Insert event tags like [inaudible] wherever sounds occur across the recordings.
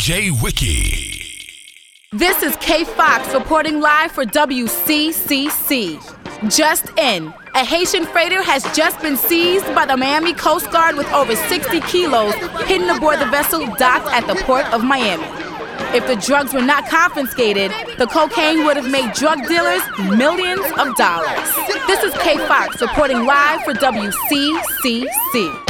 DJ Wiki. This is K Fox reporting live for WCCC. Just in, a Haitian freighter has just been seized by the Miami Coast Guard with over 60 kilos hidden aboard the vessel docked at the port of Miami. If the drugs were not confiscated, the cocaine would have made drug dealers millions of dollars. This is K Fox reporting live for WCCC.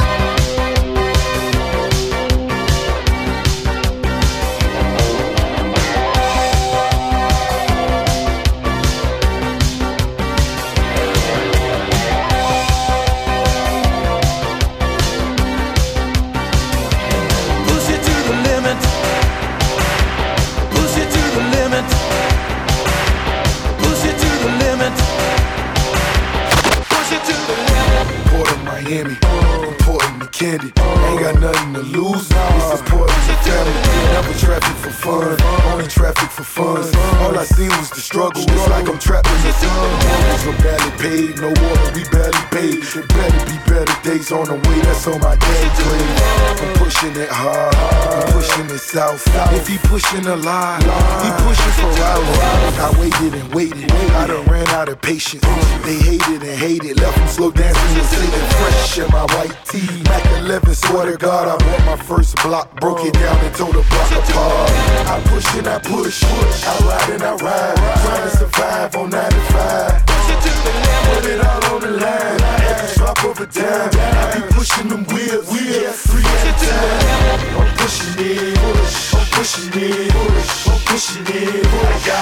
The way. That's on my dad's grave. Pushing it hard. I'm pushing it south. If he pushing a lie, he pushing for hours. I waited and waited. I done ran out of patience. They hated and hated. Left them slow dancing and Satan fresh in my white tee. Mac 11, swear to God, I bought my first block. Broke it down and tore the block apart. I push and I push, I ride and I ride. Trying to survive on 95. Put it all on the line. Every drop of a dime. I be pushing them wheels, wheels, three at a time. Pushing it, push.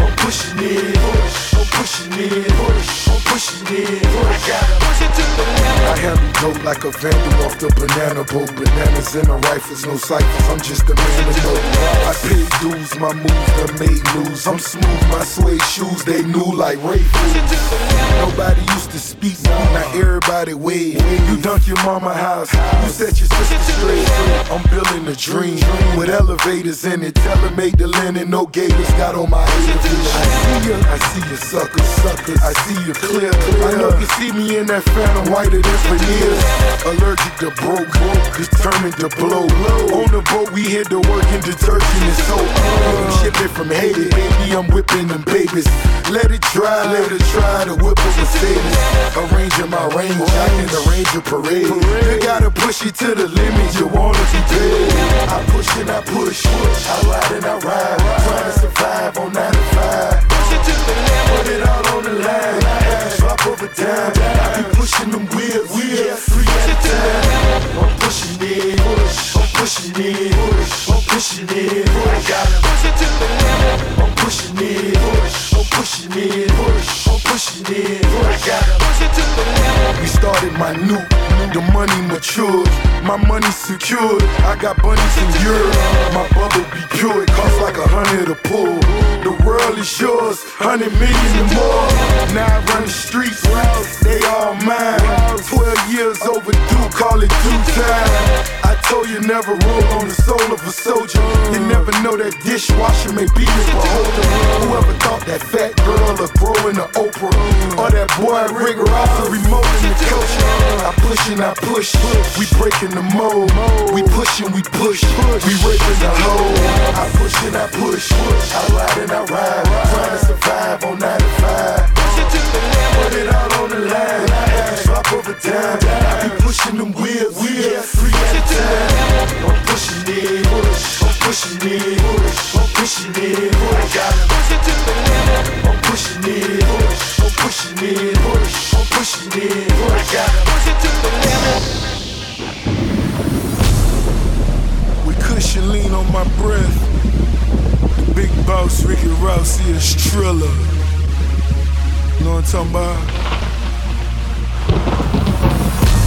I'm pushing it, push. Pushing it, push. I. I'm pushing it, push. Push. Gotta push it to the limit. I handle dope like a vandal off the banana boat. Bananas in the rifles, no ciphers. I'm just a man of dope. I paid dues, my moves that made news. I'm smooth, my suede shoes, they new like Ray Nobody used to speak, now everybody wave. You dunk your mama house, you set your sister straight. I'm building a dream with elevators in it. Tell her make the linen, no gators. Got on my haters. I see you, I see you suckers, suckers. I see you clear, clear. I know you see me in that phantom whiter than veneers. Allergic to broke, determined to blow. On the boat, we hit the work in detergent and soap. I'm shipping from Haiti, baby. I'm whipping them babies. Let it dry, let it try to whip a Mercedes. Arranging my range, I can arrange a parade. You gotta push it to the limit, you wanna be paid. I push and I push, I ride and I ride. Trying to survive on 95. Push to the limit, put it all on the line. Drop of a dime, I be pushing them wheels, wheels, three at a time. I'm pushing it, push, I'm pushing it, push, I'm pushing it. I gotta push it to the limit. I'm pushing it, push, I'm pushing it, push, I'm pushing it. I gotta push it to the limit. We started my new, the money matured, my money secured. I got bunnies in Europe, my bubble be pure. It costs like a hundred a pull. The world is yours, hundred million and more. Now I run the streets, they all mine. Twelve years overdue, call it due time. I told you never roll on the soul of a soldier. You never know that dishwasher may be a beholder. Whoever thought that fat girl a would grow into Oprah, or that boy rigor off the remote in the culture. I push and I push, we breaking the mold. We push and we push, we raping the hole. I push and I push, I ride and I ride, trying to survive on 95. Put it all on the line, every drop of a dime. I be pushing them wheels, wheels, three at a time. I'm pushing it, push, I'm pushing it, push, I'm pushing it, push. I push it to the limit. I'm pushing it, push, I'm pushing it, push, I'm pushing it, push. I gotta push it to the limit. We cushion lean on my breath. The big boss Ricky Rouse is Triller. You know what I'm talking about?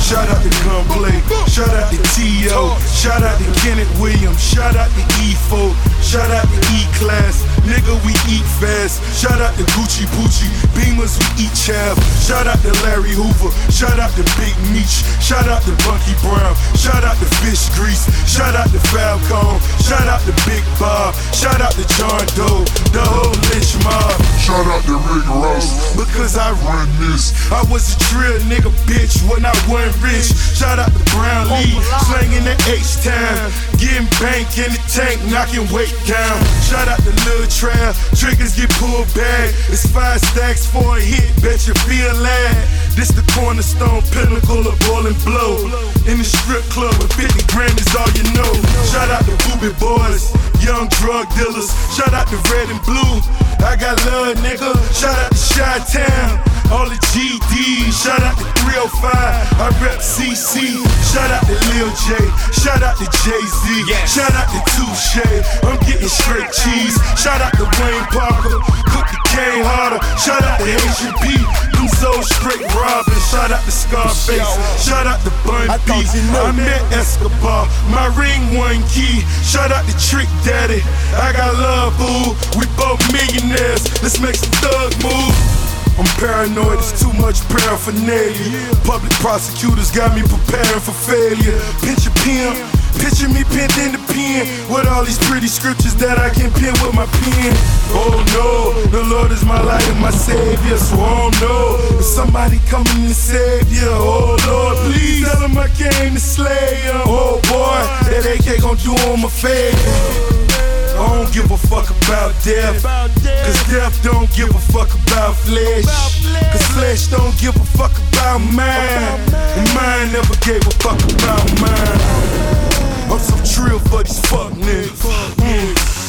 Shout out to Gunplay, shout out to T.O., shout out to Kenneth Williams, shout out to E4, shout out to E-Class, nigga we eat fast, shout out to Gucci Poochie, Beamers we eat chav, shout out to Larry Hoover, shout out to Big Meech, shout out to Bunky Brown, shout out to Fish Grease, shout out to Falcon, shout out to Big Bob, shout out to John Doe, the whole lynch mob. Shout out to Rick Ross, Because I run this. I was a trill nigga, bitch, when I wasn't rich. Shout out to Brown Lee, slanging the H time, getting bank in the tank, knocking weight down. Shout out to Lil Trail, triggers get pulled back. It's five stacks for a hit, bet you feel lad. This the cornerstone pinnacle of ball and blow. In the strip club with 50 grand is all you know. Shout out to Boobie Boys, young drug dealers. Shout out to Red and Blue. I got love, nigga. Shout out to Chi Town. All the GD, shout out to 305. I rep CC. Shout out to Lil J. Shout out to Jay Z. Shout out to Touche. I'm getting straight cheese. Shout out to Wayne Parker. Cook the cane harder. Shout out to Asian P. Them so straight robbing. Shout out to Scarface. Shout out to Bun B. I met Escobar. My ring one key. Shout out to Trick Daddy. I got love, boo. We both millionaires. Let's make some thug moves. I'm paranoid, it's too much paraphernalia. Public prosecutors got me preparing for failure. Picture pimp, picture me pinned in the pen with all these pretty scriptures that I can pin with my pen. Oh no, the Lord is my light and my savior, so I don't know if somebody coming to save you. Oh Lord, please tell him I came to slay him. Oh boy, that AK gon' do him a favor. I don't give a fuck about death. Cause death don't give a fuck about flesh. Cause flesh don't give a fuck about mine. And mine never gave a fuck about mine. I'm so trill for these fuck niggas.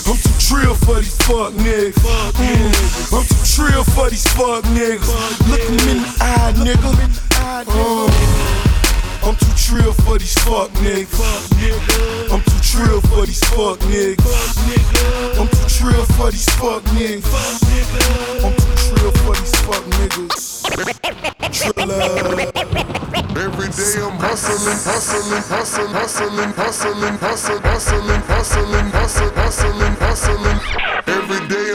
I'm too trill for these fuck niggas. I'm too trill for these fuck niggas. Look them in the eye, nigga. Uh. I'm too trill for these fuck niggas. I'm too trill for these fuck niggas. I'm too trill for these fuck niggas. I'm too trill for these fuck niggas. Every day I'm hustling, hustling, hustling, hustling, hustling, hustling, hustling, hustling, hustling, hustling, hustling.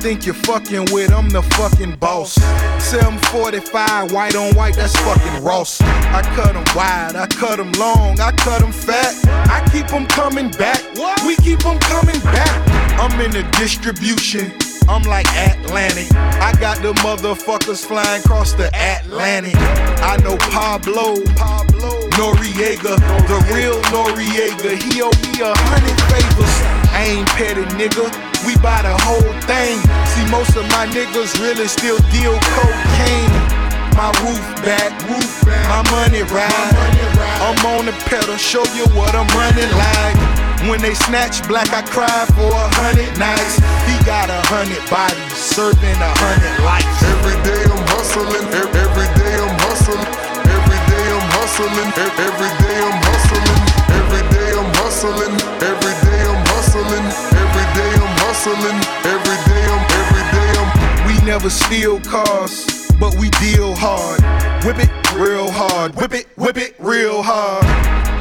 think you're fucking with? I'm the fucking boss. 745, white on white, that's fucking Ross. I cut them wide, I cut them long, I cut them fat. I keep them coming back. We keep them coming back. I'm in the distribution. I'm like Atlantic. I got the motherfuckers flying across the Atlantic. I know Pablo, Pablo Noriega, the real Noriega. He owe me a hundred favors. I ain't petty, nigga. We buy the whole thing. See, most of my niggas really still deal cocaine. My roof back, roof back. my money ride. I'm on the pedal, show you what I'm running like. When they snatch black, I cry for a hundred nights. He got a hundred bodies, serving a hundred lives. Every day I'm hustling, every day I'm hustling, every day I'm hustling, every day I'm hustling, every day I'm hustling, every day I'm hustling, hustling, every day I'm every day I'm We never steal cars, but we deal hard. Whip it real hard, whip it, whip it real hard.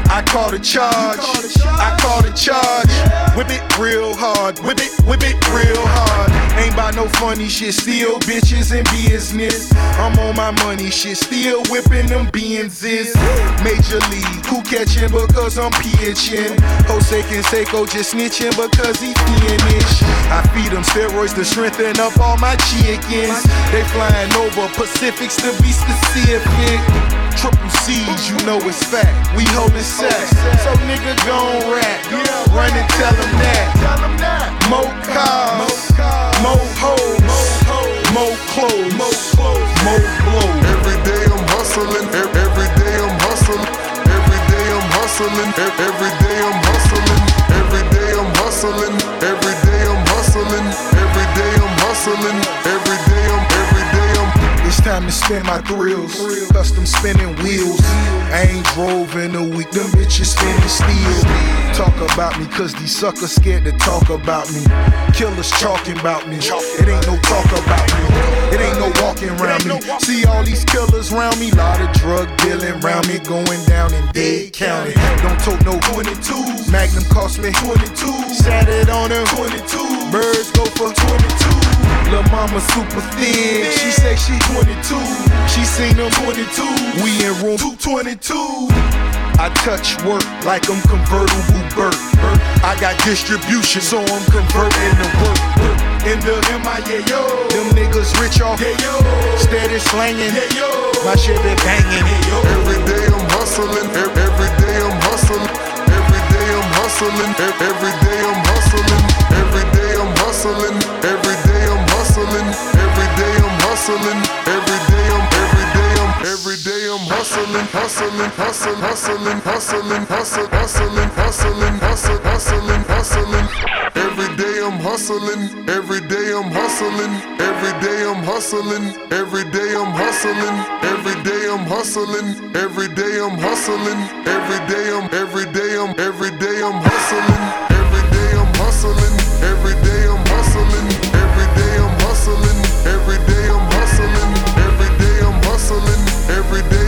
I call the charge, I call the charge. Whip it real hard, whip it, whip it real hard. Ain't about no funny shit, still bitches in business. I'm on my money shit, still whipping them Benzes. Major league, who catching because I'm pitching? Jose Canseco just snitching because he finished. I feed them steroids to strengthen up all my chickens. They flying over Pacifics to be specific. Triple C's, you know it's fact. We holding sex, so nigga gon' rap. Run and tell them that. More cars, more hoes, more clothes, more blows. every day I'm hustling, every day I'm hustling, every day I'm hustling, every day I'm hustling, every day I'm hustling, every day I'm hustling, every day I'm hustling, every day It's time to spend my thrills. Custom spinning wheels. I ain't drove in a week, them bitches spinning steel. Talk about me, cause these suckers scared to talk about me. Killers talking about me. It ain't no talk about me. It ain't no walking around me. See all these killers around me, lot of drug dealing around me, going down in Dade County. Don't talk no 22. Magnum cost me 22. Sat it on them 22. Birds go for 22. Lil' mama super thin. She say she 22. She seen them 22. We in room 222. I touch work like I'm convertible Burt. I got distribution, so I'm converting the work. In the MIA, yo. Them niggas rich off, yeah, yo. Steady slanging, yeah, yo. My shit be banging, yeah, yo. Every day I'm hustling, every day I'm hustling. Every day I'm hustling, every day I'm hustling. Every day I'm hustling, every day hustling. Every day I'm hustling. Every day I'm every day I'm every day I'm hustling, hustling, hustling, hustling, hustling, hustling, hustling, hustling, hustling, hustling, hustling. Every day I'm hustling. Every day I'm hustling. Every day I'm hustling. Every day I'm hustling. Every day I'm hustling. Every day I'm hustling. Every day I'm every day I'm every day I'm hustling. Every day I'm hustling. Every day I'm Every day I'm hustling. Every day I'm hustling. Every day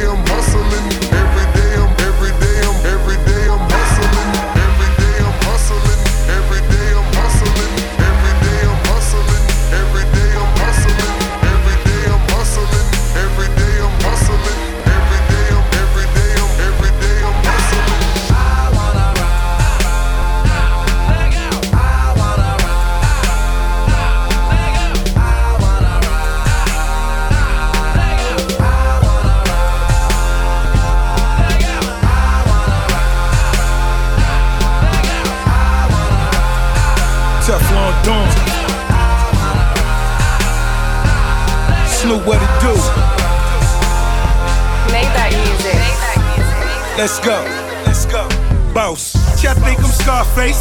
Let's go. Let's go. Boss. Y'all think I'm Scarface.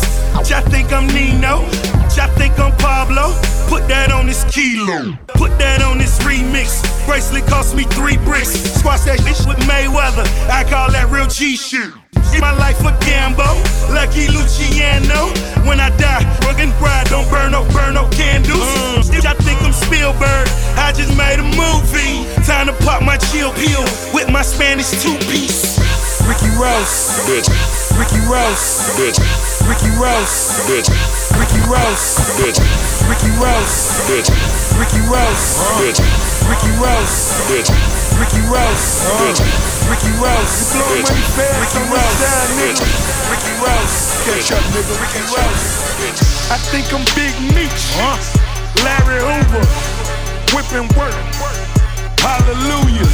Y'all think I'm Nino. Y'all think I'm Pablo. Put that on this kilo. Put that on this remix. Bracelet cost me three bricks. Squash that bitch with Mayweather. I call that real G shit. In my life a gamble, lucky Luciano. When I die, rugged bride, don't burn no, burn no candles. Mm. Y'all think I'm Spielberg, I just made a movie. Time to pop my chill pill with my Spanish two piece. Ricky Ross, bitch, Ricky Ross, bitch, Ricky Ross, bitch, Ricky Ross, bitch, Ricky Ross, bitch, Ricky Ross, bitch, Ricky Ross, bitch, Ricky Ross, bitch, Ricky Blowing Bitch. Ricky on the Ross. side, nigga. Ricky Ross, Catch up, nigga. Ricky Ross. bitch. I think I'm Big Meech, Larry Hoover, whipping work. Hallelujah.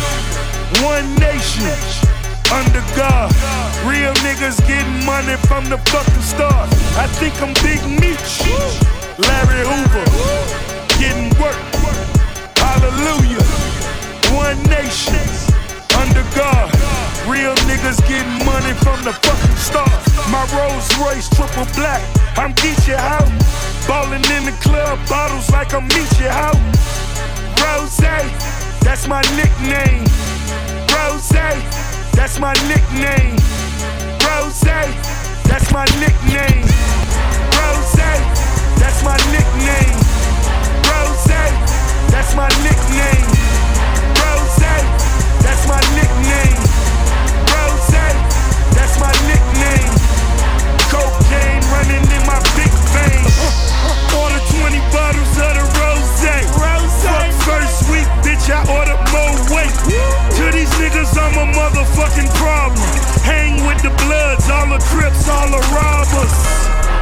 One nation under God. Real niggas getting money from the fucking start. I think I'm Big Meech, Larry Hoover, getting work. Hallelujah. One nation under God. Real niggas getting money from the fucking start. My Rolls Royce triple black. I'm Geechee out. Ballin' in the club, bottles like I'm Meechee out. Rose, that's my nickname. Rose, that's my nickname. Rose, that's my nickname. Rose, that's my nickname. Rose, that's my nickname. Rose, that's my nickname. Rose, that's my nickname. Cocaine running in my big veins. [laughs] Order 20 bottles of the rose. Fuck first week, bitch, I ordered more weight. Motherfucking problem. Hang with the bloods, all the crips, all the robbers.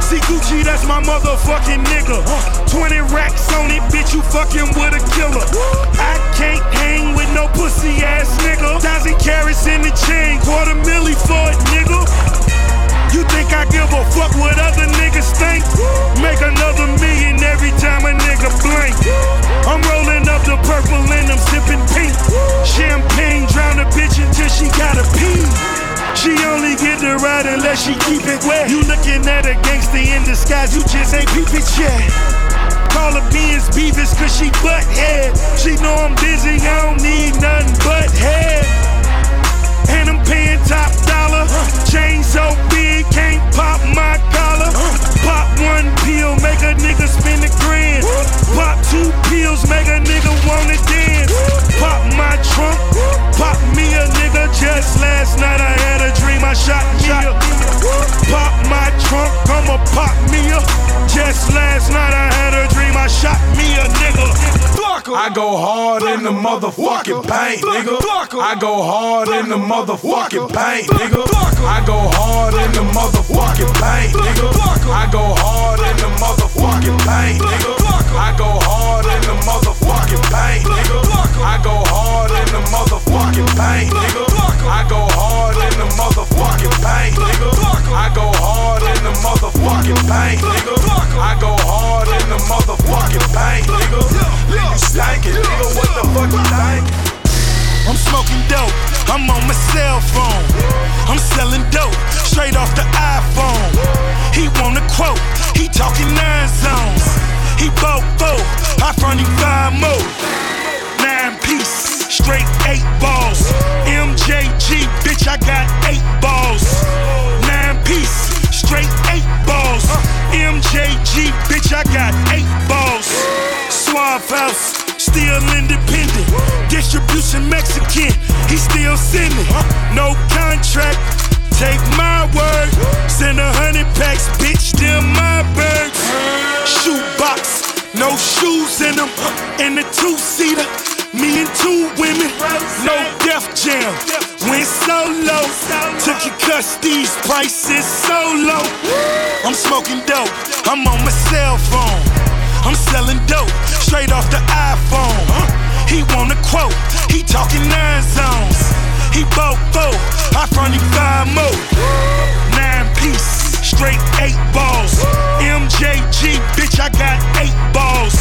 See Gucci, that's my motherfucking nigga. 20 racks on it, bitch, you fucking with a killer. I can't hang with no pussy ass nigga. Thousand carats in the chain, quarter milli for it, nigga. You think I give a fuck what other niggas think? Make another million every time a nigga she keep it wet. You looking at a gangster in disguise, you just ain't peep it yet. Call her Benz Beavis cause she butt head. She know I'm busy, I don't need nothing but head. And I'm paying top dollar. Chain so big, can't pop my collar. Pop one pill, make a nigga spin a grand. Pop two pills, make a nigga wanna dance. Pop my trunk, pop me a nigga. Just last night I had a dream I shot me a. Pop my trunk, I'ma pop me a. Just last night I had a dream I shot me a nigga. I go hard in the motherfucking paint, nigga. I go hard in the motherfucking paint, nigga. I go hard in the motherfucking paint, nigga. I go hard in the motherfucking paint, nigga. I go hard in the motherfucking paint, nigga. I go hard in the motherfucking paint, nigga. I go hard in the motherfucking paint, nigga. I go hard in the motherfucking paint, nigga. I go hard in the motherfucking paint, nigga. You stankin', nigga. What the fuck you think? I'm smoking dope, I'm on my cell phone. I'm selling dope, straight off the iPhone. He want a quote, he talking nine zones. He four, I front him five more. Nine piece, straight eight balls. MJG, bitch, I got eight balls. Nine piece, straight eight balls. MJG, bitch, I got eight balls. Suave House, still independent. Distribution Mexican, he still sending. No contract, take my word. Send a hundred packs, bitch, them my birds. Shoebox, no shoes in them. In the two seater, me and two women. No Def Jam, went solo. Took your custodies, prices so low. I'm smoking dope, I'm on my cell phone. I'm selling dope, straight off the iPhone. He want a quote, he talking nine zones. He four, I front him five more. Nine piece, straight eight balls. MJG, bitch, I got eight balls.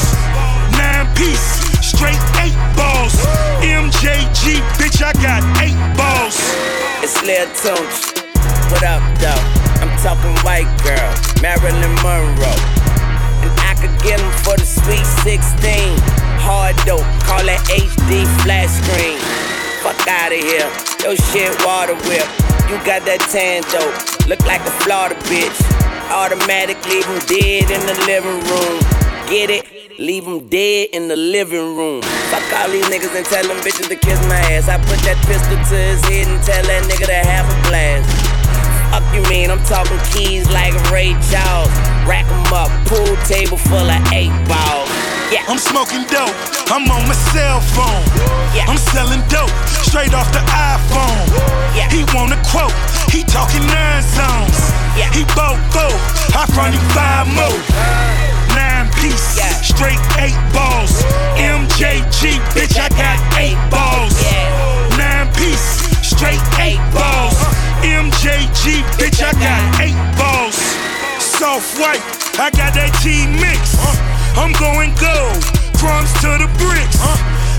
Nine piece, straight eight balls. MJG, bitch, I got eight balls. It's Lil Tunechi. What up, though? I'm talking white girl, Marilyn Monroe. And I could get get 'em for the sweet 16. Hard dope, call it HD flat screen. Fuck out of here, yo shit water whip. You got that tan look like a Florida bitch. Automatic, leave dead in the living room. Get it? Leave 'em dead in the living room. Fuck all these niggas and tell them bitches to kiss my ass. I put that pistol to his head and tell that nigga to have a blast. Fuck you mean? I'm talking keys like Ray Charles. Rack 'em up, pool table full of eight balls. Yeah. I'm smoking dope, I'm on my cell phone. Yeah. I'm selling dope, straight off the iPhone. Yeah. He want a quote, he talking nine zones. Yeah. He bought four, I front him five more. Nine piece, Yeah. straight eight balls. MJG, bitch, I got eight balls. Yeah. Nine piece, straight eight balls. MJG, bitch, I got eight balls. Soft white, I got that T mix. Uh-huh. I'm going gold, crumbs to the bricks.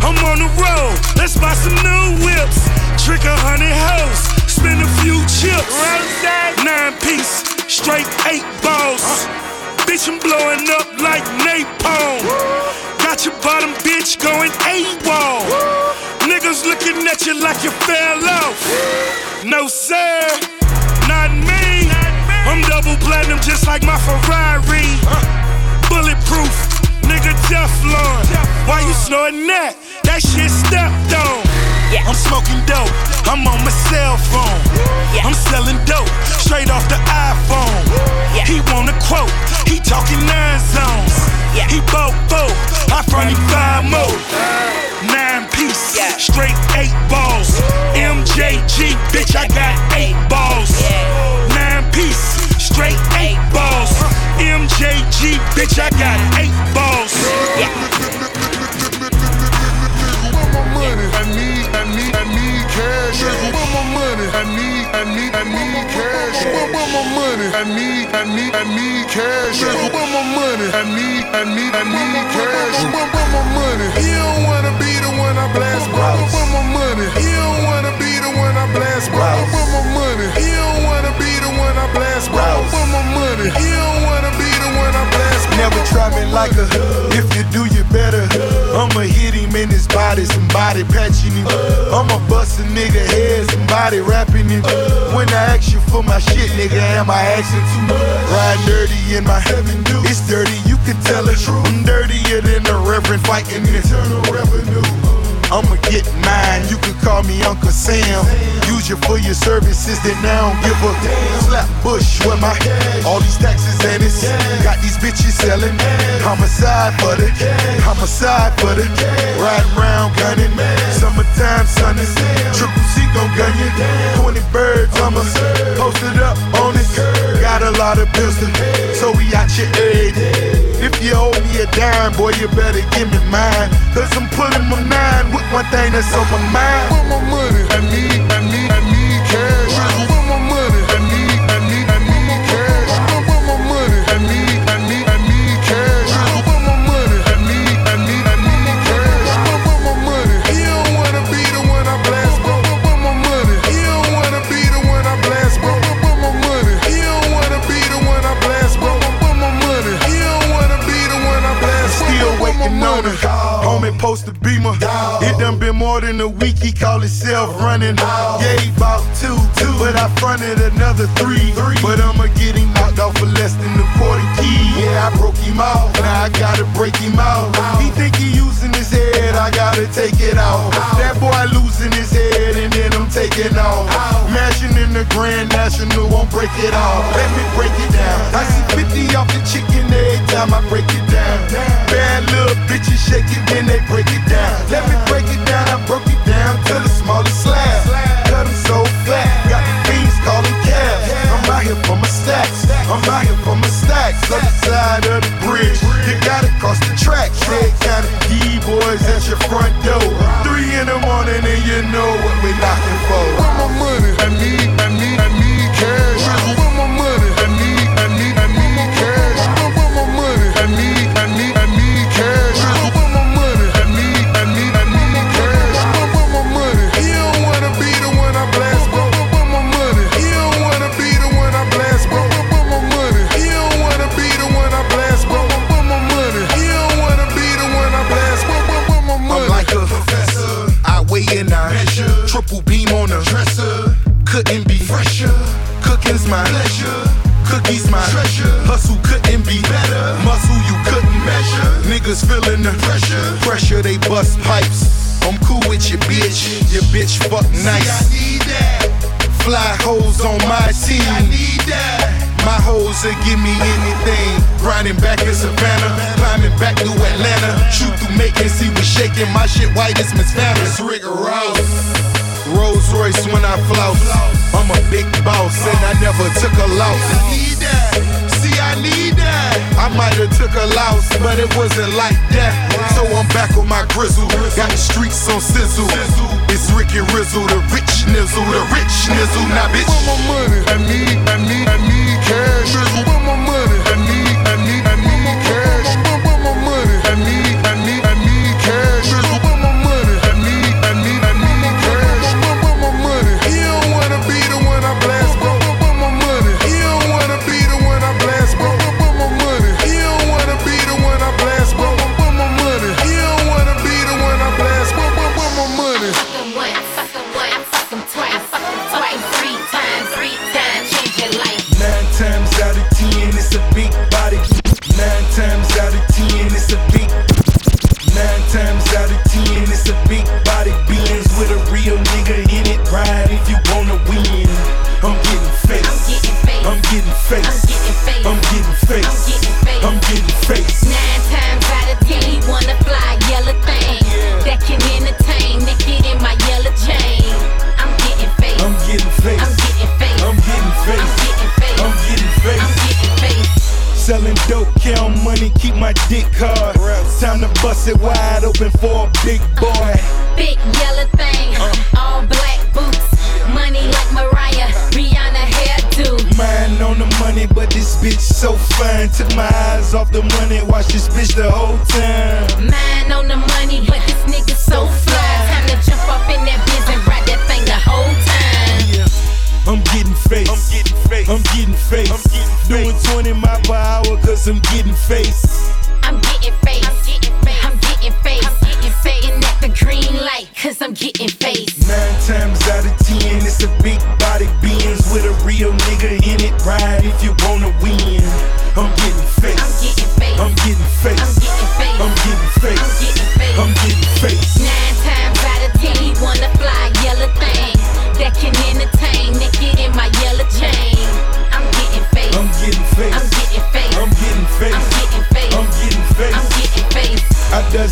I'm on the road, let's buy some new whips. Trick a hundred hoes, spend a few chips. Nine piece, straight eight balls. Bitch, I'm blowing up like napalm. Got your bottom bitch going AWOL. Niggas looking at you like you fell off. No, sir, not me. I'm double platinum just like my Ferrari. Bulletproof, nigga Teflon. Why you snorting that? That shit stepped on. Yeah. I'm smoking dope, I'm on my cell phone. Yeah. I'm selling dope, straight off the iPhone. Yeah. He want a quote, he talking nine zones. Yeah. He bought four, I front him five more. Nine piece, Yeah. straight eight balls. MJG, bitch, I got eight balls. Nine piece, straight eight balls. MJG, bitch, I got eight balls. money. I need, I need, I need cash. Where my money? I need, I need, I need cash. Where, where my money? I need, I need, I need cash. Where my money? I need, I need, I need cash. Where, where my money? You don't wanna be the one I blast. Where, where my money? You don't wanna be the one I blast. Where, where my money? You don't wanna be the one I blast. Where, where my money? You don't Never try me like a. If you do, you better. I'ma hit him in his body, somebody patching him. I'ma bust a nigga head, somebody rapping him. When I ask you for my shit, nigga, am I asking too much? Ride dirty in my heaven, dude. It's dirty, you can tell it. I'm dirtier than the reverend fighting the internal revenue. I'ma get mine. You can call me Uncle Sam. Use you for your services, then now don't give a damn. slap bush with my all these taxes and it's got these bitches selling homicide for the homicide for the ride around gunning. Summertime sun is triple C gon' gun you. 20 birds, I'ma post it up on it. Got a lot of bills to, so we out your aid. If you owe me a dime, boy, you better give me mine. Cause I'm pulling my nine with one thing that's on my mind. My money? I need, Homie post a beamer. It done been more than a week. He call himself running. Yeah, he bought two, two, but I fronted another three. three. But I'ma get him knocked off for less than a quarter key. Yeah, I broke him out. Now I gotta break him out. He think he using his head. I gotta take it out. That boy losing his head, and then I'm taking off. Mashing in the Grand National, won't break it off. Let me break it down. I see 50 off the chicken every time I break it down. Little bitches shake it when they break it down. Let me break it down, I broke it down to the smallest slab. Cut 'em so flat, got the fiends calling cabs. I'm out here for my stacks, I'm out here for Shit Miss Farris. Rick Ross. Rolls Royce when I flout. I'm a big boss and I never took a loss. I need that. See, I need that. I might have took a loss, but it wasn't like that. So I'm back on my grizzle. Got the streets on sizzle. It's Ricky Rizzle, the rich nizzle, the rich nizzle. Now, bitch.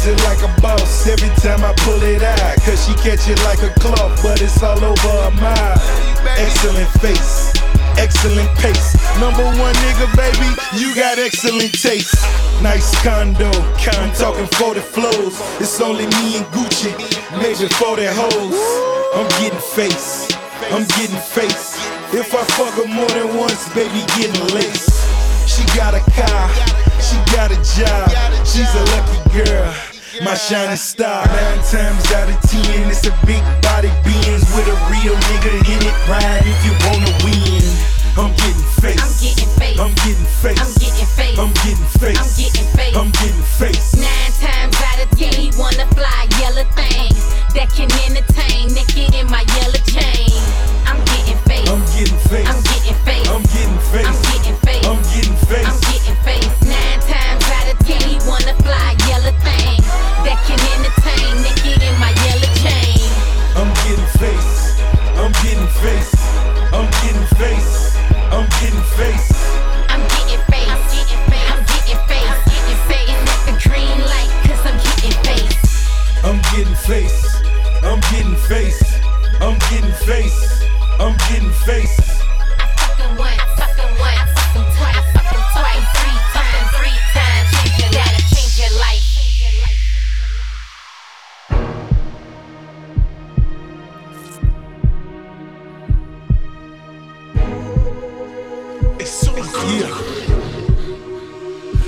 Does it like a boss every time I pull it out. Cause she catch it like a cloth, but it's all over her mouth. Excellent face, excellent pace. Number one nigga, baby, you got excellent taste. Nice condo, I'm talking 40 flows. It's only me and Gucci, maybe 40 hoes. I'm getting face, I'm getting face. If I fuck her more than once, baby, getting lace. She got a car, she got a job. She's a lucky girl, my shining star. Nine times out of ten, it's a big body Benz with a real nigga in it. Ride if you wanna win. I'm getting face. I'm getting face. I'm getting face. I'm getting face. I'm getting face. I'm getting face. I'm getting face. Nine times out of ten, he wanna fly yellow things that can entertain. Naked in my yellow chain. I'm getting face. I'm getting face. I'm getting good.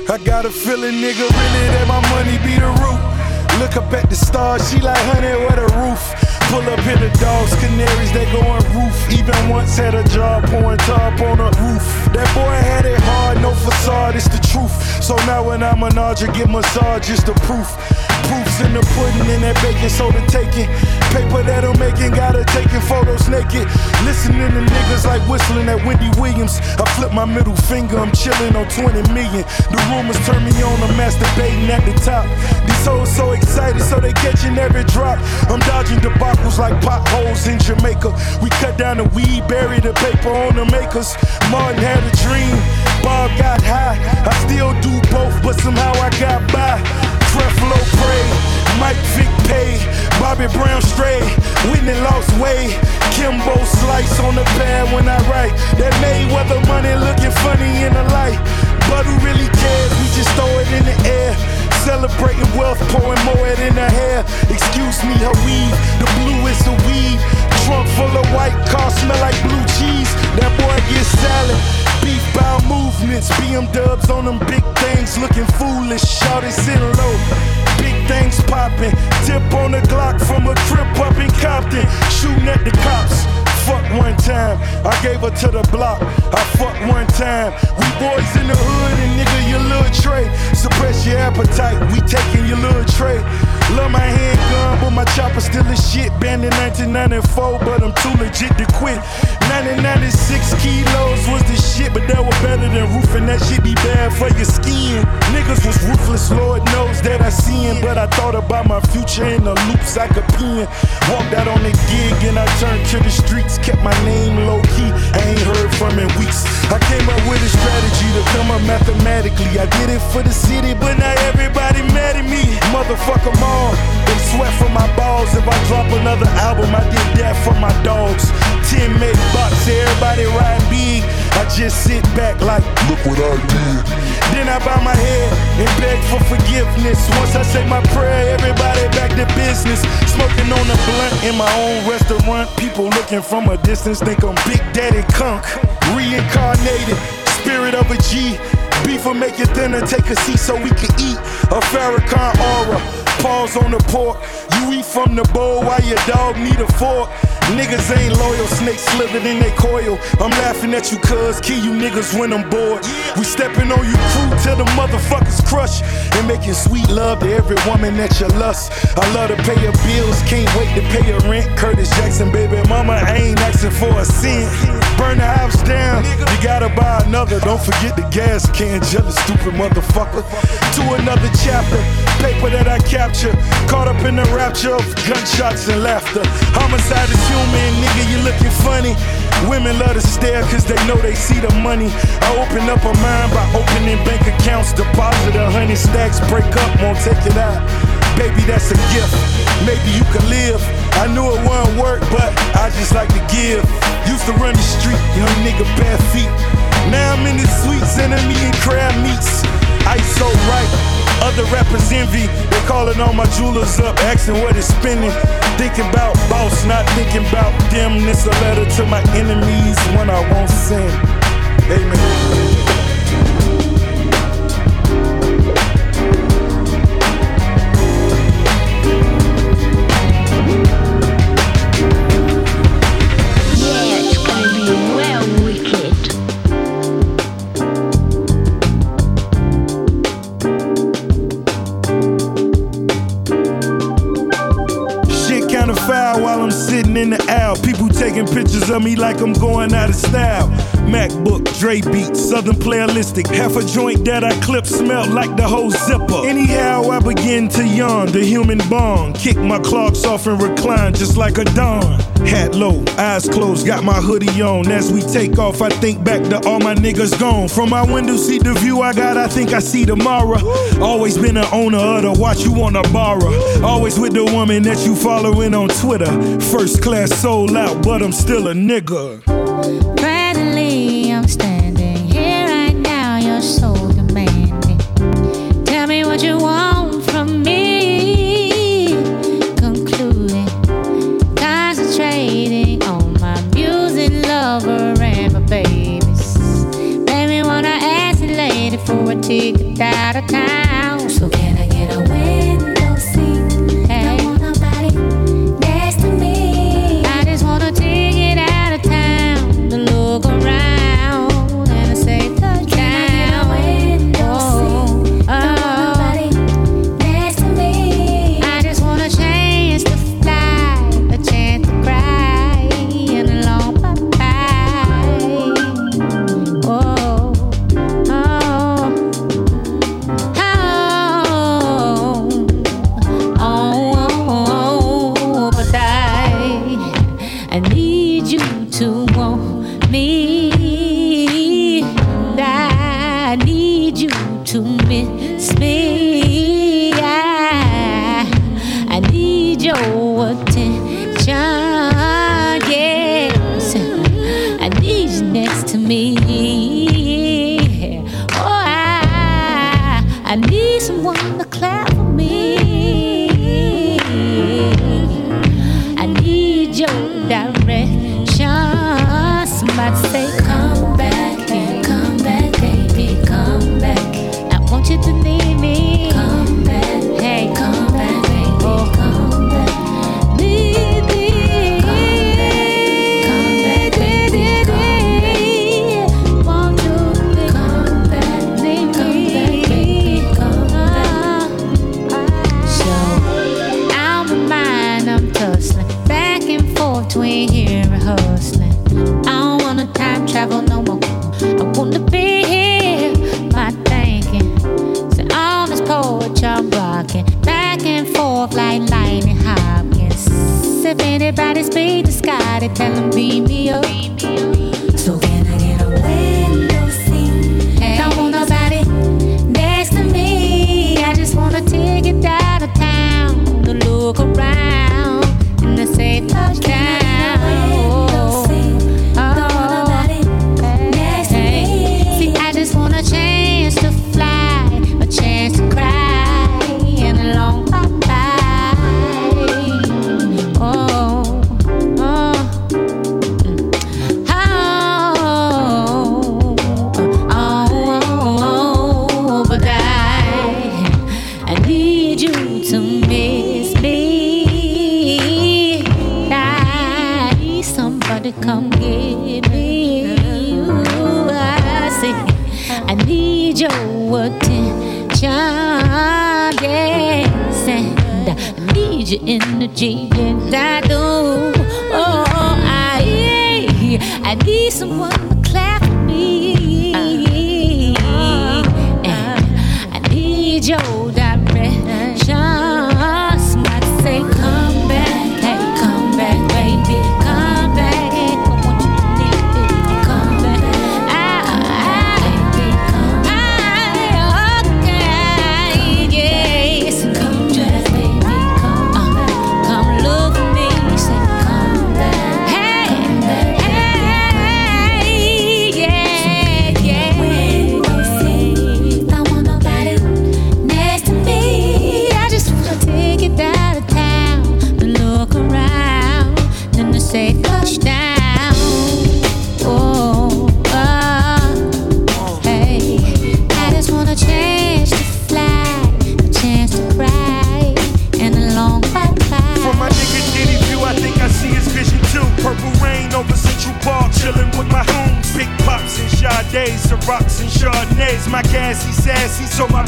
I got a feeling, nigga, really that my money be the root. Look up at the stars, she like, honey, where the roof? Pull up in the dogs, canaries, they going roof. Even once had a job pouring top on a roof. That boy had it hard, no facade, it's the truth. So now when I'm an I get massage, it's the proof. Proofs in the pudding and that baking soda taking. Paper that I'm making, got her taking photos naked. Listening to niggas like whistling at Wendy Williams. I flip my middle finger, I'm chilling on 20 million. The rumors turn me on, I'm masturbating at the top. These hoes so excited, so they catching every drop. I'm dodging debacles like potholes in Jamaica. We cut down the weed, bury the paper on the makers. Martin had a dream, Bob got high. I still do both, but somehow I got by. Creflo Pray, Mike Vick Pay, Bobby Brown Stray, Whitney lost way. Kimbo Slice on the pad when I write. That Mayweather money looking funny in the light. But who really cares? We just throw it in the air. Celebrating wealth, pouring more in her hair. Excuse me, her weave, the blue is the weed. Trunk full of white cars smell like blue cheese. That boy gets salad. Beef bow movements, BM dubs on them big things, looking foolish. Shout it sitting low. Big things popping. Tip on the Glock from a trip up in Compton. Shooting at the cops. Fuck one time, I gave her to the block. I fuck one time. We boys in the hood and nigga, your little tray. Suppress your appetite, we taking your little tray. Love my handgun, but my chopper still a shit. Banned in 1994, but I'm too legit to quit. 1996 kilos was the shit, but that was better than roofing. That shit be bad for your skin. Niggas was ruthless, Lord knows that I seen. But I thought about my future in the loops I could pin. Walked out on the gig and I turned to the streets. Kept my name low key, I ain't heard from in weeks. I came up with a strategy to come up mathematically. I did it for the city, but now everybody mad at me. Motherfuck 'em all. They sweat from my balls. If I drop another album, I did that for my dogs. 10 made bucks, everybody riding big. I just sit back like, look what I did. Then I bow my head and beg for forgiveness. Once I say my prayer, everybody back to business. Smoking on a blunt in my own restaurant. People looking from a distance think I'm Big Daddy Kunk. Reincarnated, spirit of a G. Beef will make it thinner, take a seat so we can eat. A Farrakhan aura, pause on the pork. You eat from the bowl while your dog need a fork. Niggas ain't loyal, snakes slithered in they coil. I'm laughing at you, cuz, key you niggas when I'm bored. We stepping on you crew till the motherfuckers crush. And making sweet love to every woman that you lust. I love to pay your bills, can't wait to pay your rent. Curtis Jackson, baby, mama, I ain't asking for a cent. Burn the house down, you gotta buy another. Don't forget the gas can, jealous, stupid motherfucker. To another chapter, paper that I capture. Caught up in the rapture of gunshots and laughter. Homicide is human, nigga, you looking funny. Women love to stare cause they know they see the money. I open up a mind by opening bank accounts, deposit a hundred stacks, break up, won't take it out. Baby, that's a gift. Maybe you could live. I knew it wouldn't work, but I just like to give. Used to run the street, young nigga, bare feet. Now I'm in the sweets and I'm eating crab meats. Ice so right, other rappers envy. They calling all my jewelers up, asking what it's spending. Thinking about boss, not thinking about them. This a letter to my enemies, one I won't send. Amen. Pictures of me like I'm going out of style. MacBook, Dre beat, Southern playalistic. Half a joint that I clip smelled like the whole zipper. Anyhow, I begin to yawn, the human bond. Kick my clocks off and recline just like a dawn. Hat low, eyes closed, got my hoodie on. As we take off, I think back to all my niggas gone. From my window seat, the view I got, I think I see tomorrow. Always been an owner of the watch you wanna borrow. Always with the woman that you following on Twitter. First class sold out, but I'm still a nigga. Standing here right now. You're so demanding. Tell me what you want from me. Concluding, concentrating on my music lover and my babies. Me wanna for a ticket out of town.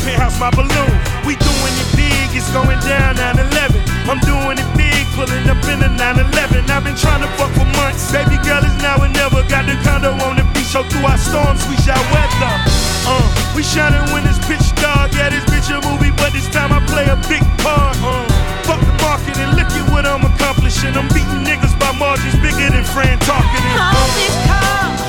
Penthouse, my balloon. We doing it big, it's going down 9-11. I'm doing it big, pulling up in a 9-11. I've been trying to fuck for months. Baby girl is now or never. Got the condo on the beach, so through our storms we shall weather. Uh, we shining when it's pitch dark. Yeah, this bitch a movie, but this time I play a big part. Uh, fuck the market and look at what I'm accomplishing. I'm beating niggas by margins bigger than Fran Tarkenton. And, All cars,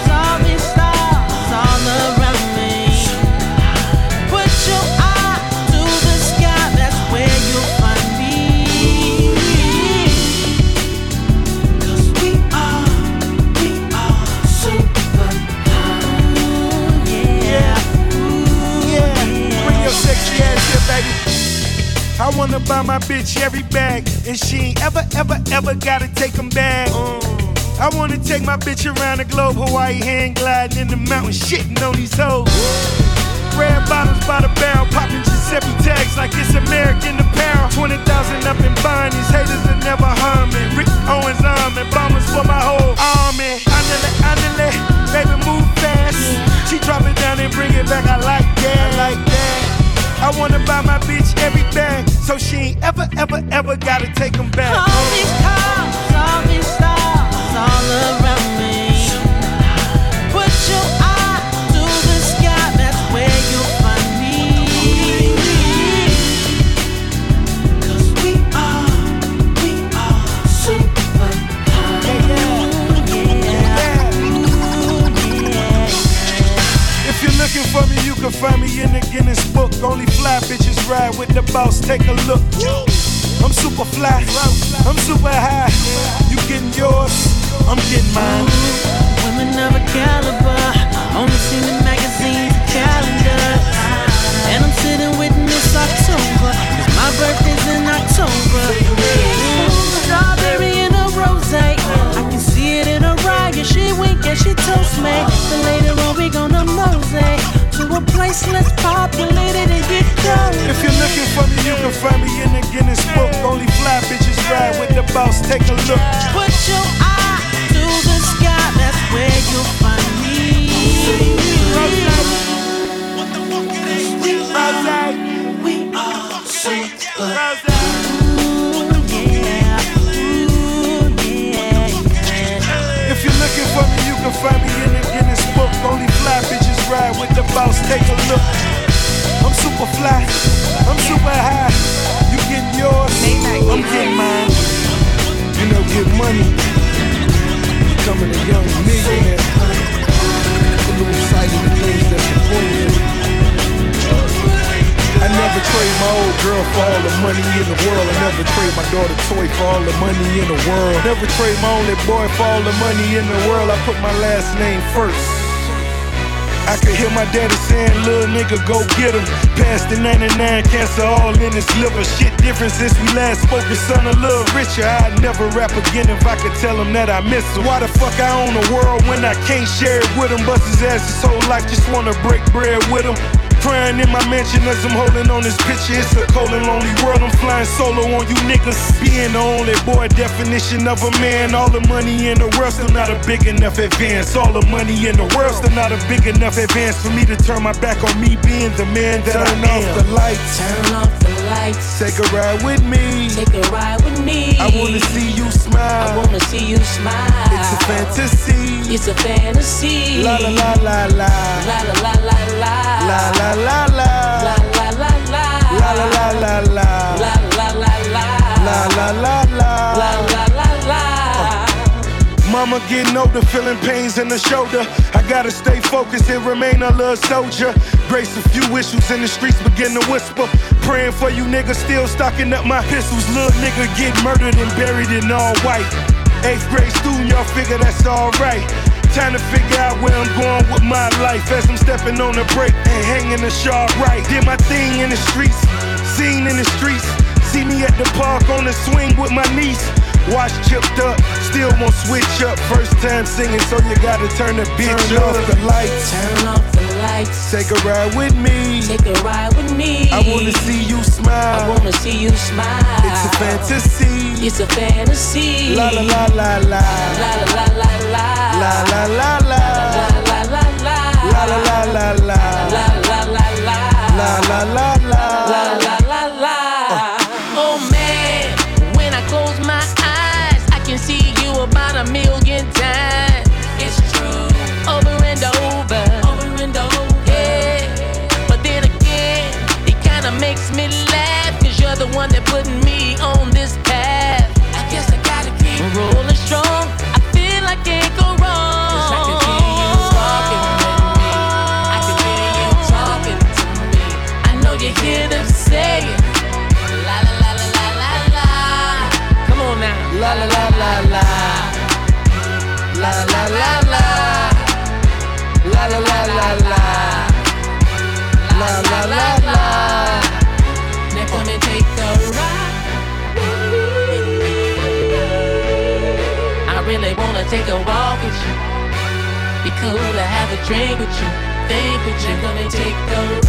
sexy ass here, baby. I wanna buy my bitch every bag, and she ain't ever, ever, ever gotta take them back. Mm. I wanna take my bitch around the globe, Hawaii hand gliding in the mountains, shitting on these hoes. Red bottles by the barrel, popping Giuseppe tags like it's American apparel. 20,000 up and buying these haters that never harm me. Rick Owens arm and bombers for my whole army. Andale, andale, baby move fast. She drop it down and bring it back, I like that, I like that. I wanna buy my bitch every bag, so she ain't ever, ever, ever gotta take them back. All these cars, all these stars, all around me. Put your eye to the sky, that's where you'll find me. 'Cause we are, we are super If you're looking for me, can find me in the Guinness book. Only fly bitches ride with the boss. Take a look. I'm super fly. I'm super high. You getting yours? I'm getting mine. Women of a caliber, I only seen in magazines and calendars. And I'm sitting with Miss October. My birthday's in October. Ooh, strawberry in a rose. I can see it in her eye. Yeah, she wink and she toast me. Then later on we gonna mosey to a place less populated and get down. If you're looking for me, you can find me in the Guinness book. Only fly bitches ride with the boss. Take a look. Put your eye to the sky, that's where you'll find me. What the fuck is this? We are you're looking for me, you can find me in the Guinness book. Only fly bitches ride with the boss. Take a look. I'm super fly. I'm super high. You getting yours? I'm getting mine. You know, get money. Becoming a young millionaire. A little of the things. I never trade my old girl for all the money in the world. I never trade my daughter toy for all the money in the world. Never trade my only boy for all the money in the world. I put my last name first. I could hear my daddy saying, little nigga, go get him. Past the 99, cancer all in his liver. Shit different since we last spoke. His son a little richer. I'd never rap again if I could tell him that I miss him. Why the fuck I own the world when I can't share it with him? Bust his ass his whole life, just wanna break bread with him. Crying in my mansion as I'm holding on this picture. It's a cold and lonely world. I'm flying solo on you niggas. Being the only boy definition of a man. All the money in the world still not a big enough advance. All the money in the world still not a big enough advance for me to turn my back on me being the man that Turn I am. Turn off the lights. Turn off the lights. Take a ride with me. Take a ride with me. I wanna see you smile. I wanna see you smile. It's a fantasy. It's a fantasy. La la la la la. La la la la la. La la la la. La la la la. La la la la la. La la la la. La la la la. La la la la. Mama getting older, feeling pains in the shoulder. I gotta stay focused and remain a little soldier. Grace a few issues in the streets begin to whisper. Praying for you niggas, still stocking up my pistols. Little nigga get murdered and buried in all white. Eighth grade student, y'all figure that's alright. Time to figure out where I'm going with my life as I'm stepping on the brake and hanging the sharp right. Did my thing in the streets, seen in the streets. See me at the park on the swing with my niece. Watch chipped up, still won't switch up. First time singing, so you gotta turn the bitch Turn off. off the lights. Turn off the lights. Take a ride with me. Take a ride with me. I wanna see you smile. I wanna see you smile. It's a fantasy. It's a fantasy. La la la la la. La la la la la. La la la la. La la la la. La la la la la. La la la la. La la la la. La take a walk with you. Be cool to have a drink with you. Think with you. Come and take a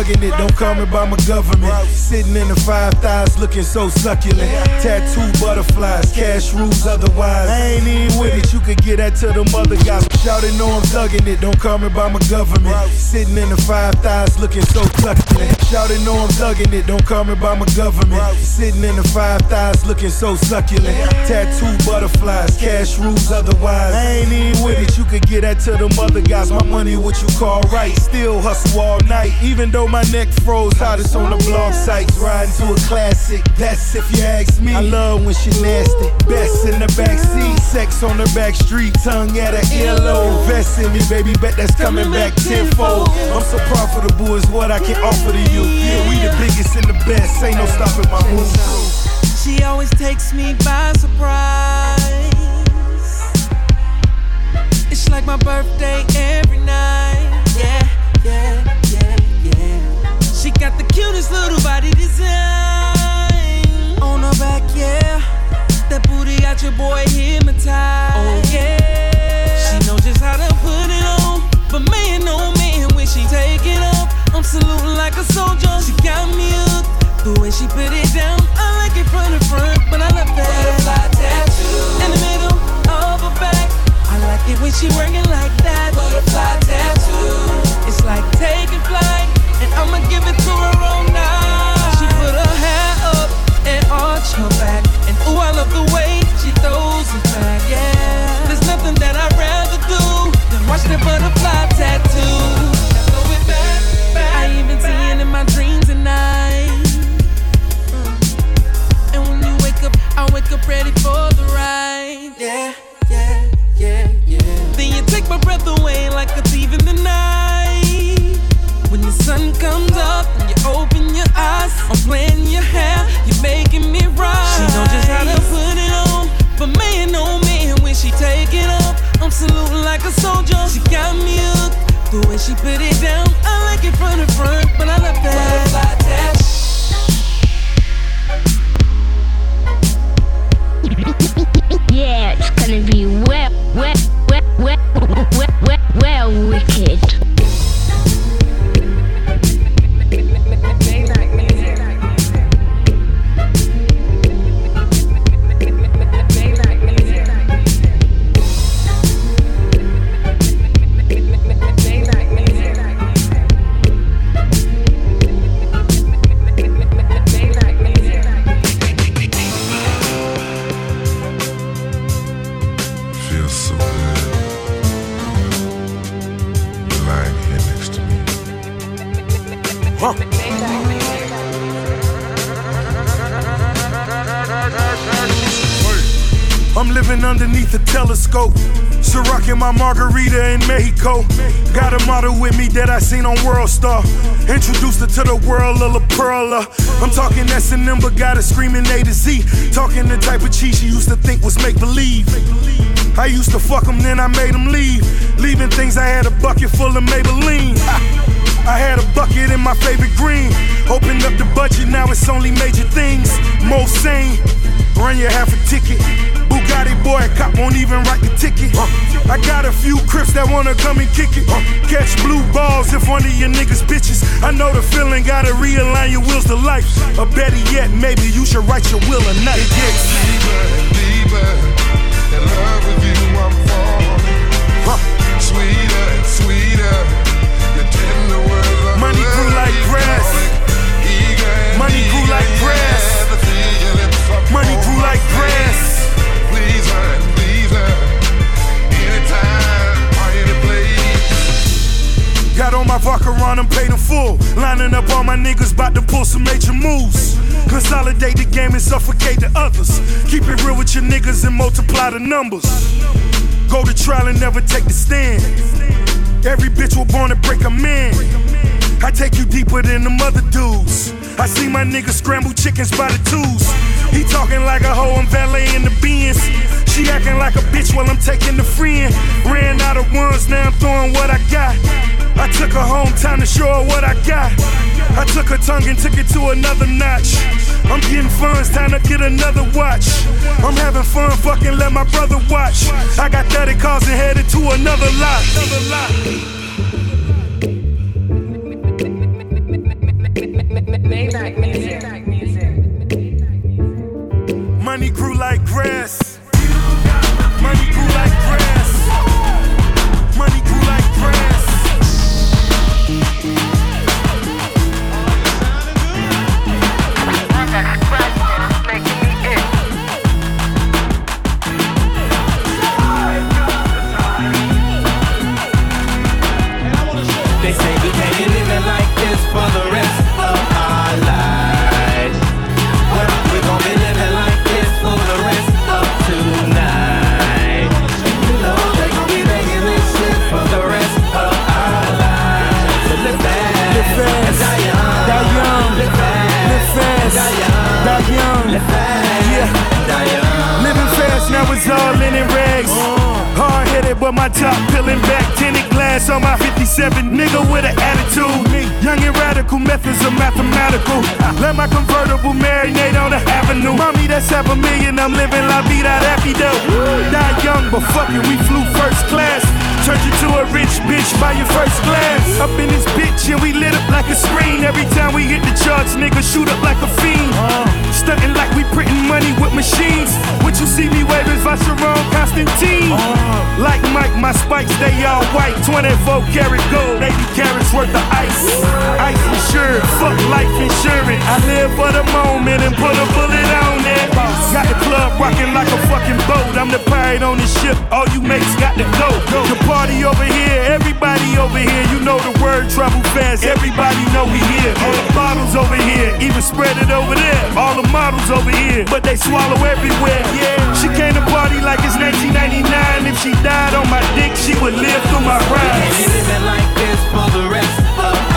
thugging it, don't call me by my government. Sitting in the five thighs looking so succulent. Tattoo butterflies, cash rules otherwise. I ain't even with it, you could get that to the mother guys. Shouty know I'm thugging it, don't call me by my government. Sitting in the five thighs looking so succulent. Shouty know I'm thugging it, don't call me by my government. Sitting in the five thighs looking so succulent. Tattoo butterflies, cash rules otherwise. I ain't even with it, you could get that to the mother guys. My money, what you call right. Still hustle all night, even though my neck froze. Hottest on the blog sites, riding to a classic. That's if you ask me. I love when she nasty. Best in the back seat, sex on the back street, tongue at her earlobe. Invest in me, baby, bet that's coming back tenfold. I'm so profitable is what I can offer to you. Yeah, we the biggest and the best, ain't no stopping my moves. She always takes me by surprise. It's like my birthday every night. Yeah, yeah. She got the cutest little body design. On her back, yeah. That booty got your boy hypnotized. Oh, yeah. She knows just how to put it on. But man, oh man, when she take it off, I'm saluting like a soldier. She got me up. The way she put it down, I like it front the front, but I love that. Butterfly tattoo. In the middle of her back. I like it when she working like that. Butterfly tattoo. It's like taking flight and I'ma give it to her all night. She put her hair up and arch her back, and ooh, I love the way she throws it back. Yeah, there's nothing that I'd rather do than watch that butterfly tattoo. I even see it in my dreams at night. Mm. And when you wake up, I wake up ready for the ride. Yeah, yeah, yeah, yeah. Then you take my breath away like a thief in the night. When the sun comes up and you open your eyes, I'm playing your hair, you're making me right. She know just how to put it on, but man, oh man, when she take it off, I'm saluting like a soldier. She got me hooked. The way she put it down, I like it from the front, but I love that. Butterfly. [laughs] Yeah, it's gonna be well, well, well, well, well, well, well wicked. Telescope. Ciroc my margarita in Mexico. Got a model with me that I seen on World Star. Introduced her to the world of La Perla. I'm talking S&M, but got her screaming A to Z. Talking the type of cheese she used to think was make believe. I used to fuck them, then I made them leave. Leaving things, I had a bucket full of Maybelline. I had a bucket in my favorite green. Opened up the budget, now it's only major things. Most sane, run you half a ticket. Bugatti boy, cop won't even write the ticket. I got a few crips that wanna come and kick it. Catch blue balls if one of your niggas bitches. I know the feeling, gotta realign your wheels to life. Or better yet, maybe you should write your will a night. It gets Deeper and deeper. In love with you, I'm falling. Sweeter and sweeter. Your tender words of Money grew like grass. My vodka on them, paid in full. Lining up all my niggas, bout to pull some major moves. Consolidate the game and suffocate the others. Keep it real with your niggas and multiply the numbers. Go to trial and never take the stand. Every bitch was born to break a man. I take you deeper than the mother dudes. I see my niggas scramble chickens by the twos. He talking like a hoe, I'm valet in the beans. She acting like a bitch while I'm taking the friend. Ran out of ones, now I'm throwing what I got. I took her home, time to show her what I got. I took her tongue and took it to another notch. I'm getting funds, time to get another watch. I'm having fun, fucking let my brother watch. I got 30 cars and headed to another lot. Another lot. Half a million. I'm living la vida rapido. Die young, but fuck it, we flew first class. Turned you to a rich bitch by your first glass. Up in this bitch and we lit up like a screen. Every time we hit the charts, nigga shoot up like a fiend. Stunting like we printing money with machines. What you see me waving, Vacheron Constantin. Like Mike, my spikes, they all white. 24 karat gold, 80 carats worth of ice. Ice insured, fuck life insurance. I live for the moment and put a bullet on it. Got the club rocking like a fucking boat. I'm the pirate on the ship, all you mates got to go. The party over here, everybody over here. You know the word travel fast, everybody know we here. All the bottles over here, even spread it over there. All the models over here, but they swallow everywhere. Yeah, she came to party like it's 1999. If she died on my dick, she would live through my ride. living like this for the rest of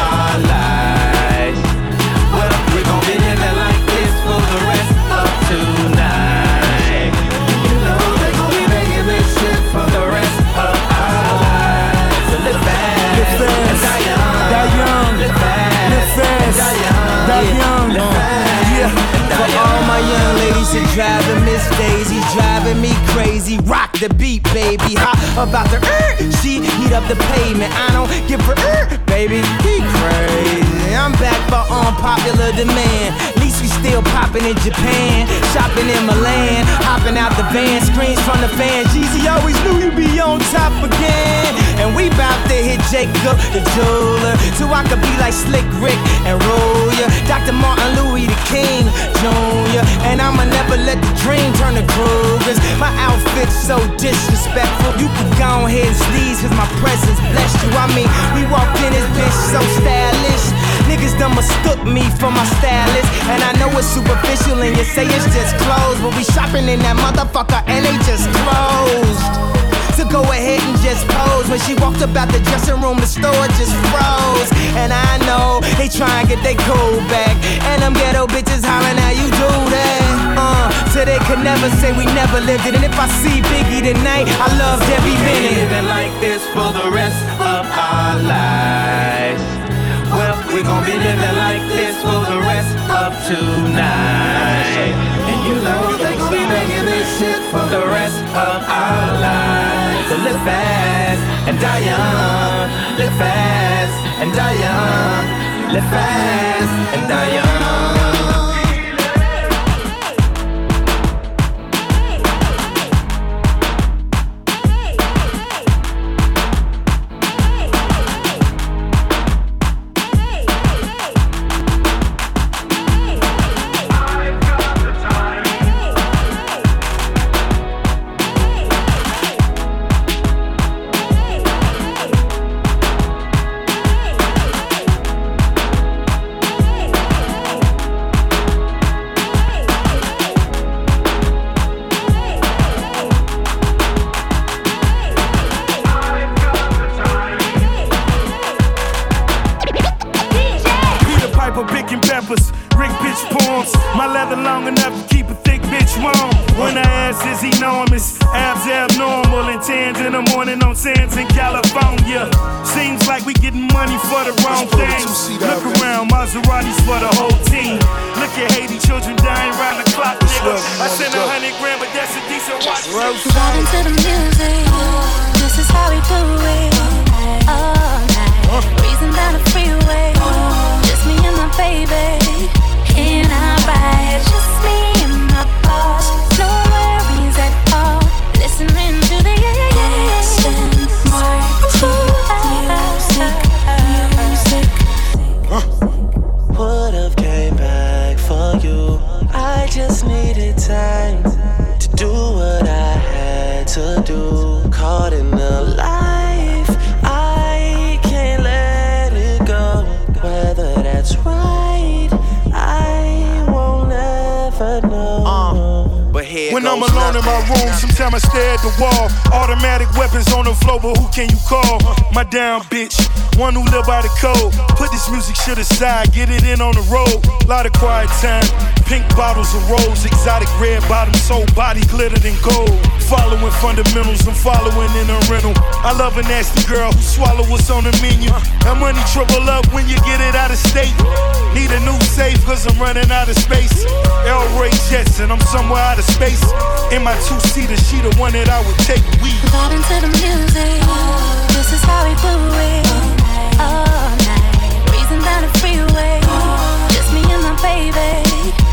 the beat, baby. How about the er? She heat up the pavement. I don't give her er, baby. He crazy. I'm back for unpopular demand. We still popping in Japan, shopping in Milan, hopping out the van, screams from the fans. Jeezy always knew you'd be on top again. And we bout to hit Jacob the jeweler, so I could be like Slick Rick and roll ya. Dr. Martin Luther the King Jr. And I'ma never let the dream turn to Krugers. My outfit's so disrespectful. You could go ahead and sneeze, cause my presence blessed you. I mean, we walked in this bitch so stylish. Niggas done mistook me for my stylist. And I know it's superficial and you say it's just clothes. But we shopping in that motherfucker and they just closed. So go ahead and just pose. When she walked up out the dressing room, the store just froze. And I know they try and get their cool back. And them ghetto bitches hollering how you do that. Uh, so they could never say we never lived it. And if I see Biggie tonight, I love every minute. living like this for the rest of our lives. Well, we gon' be living like this for the rest of tonight. And you know they gon' be making this shit for the rest of our lives. So live fast and die young. Live fast and die young. Live fast and die young. Alone in my room, sometimes I stare at the wall. Automatic weapons on the floor, but who can you call? My down bitch, one who live by the code. Put this music shit aside, get it in on the road. Lot of quiet time, Pink bottles of rose, exotic red bottoms, soul body glittered in gold. Following fundamentals I'm following in a rental. I love a nasty girl who swallow what's on the menu. That money trouble up when you get it out of state. Need a new safe cause I'm running out of space. L. Ray Jetson, I'm somewhere out of space. In my two seater, she the one that I would take. We vibing into the music. This is how we do it. All night, all night. breezing down the freeway. Just me and my baby.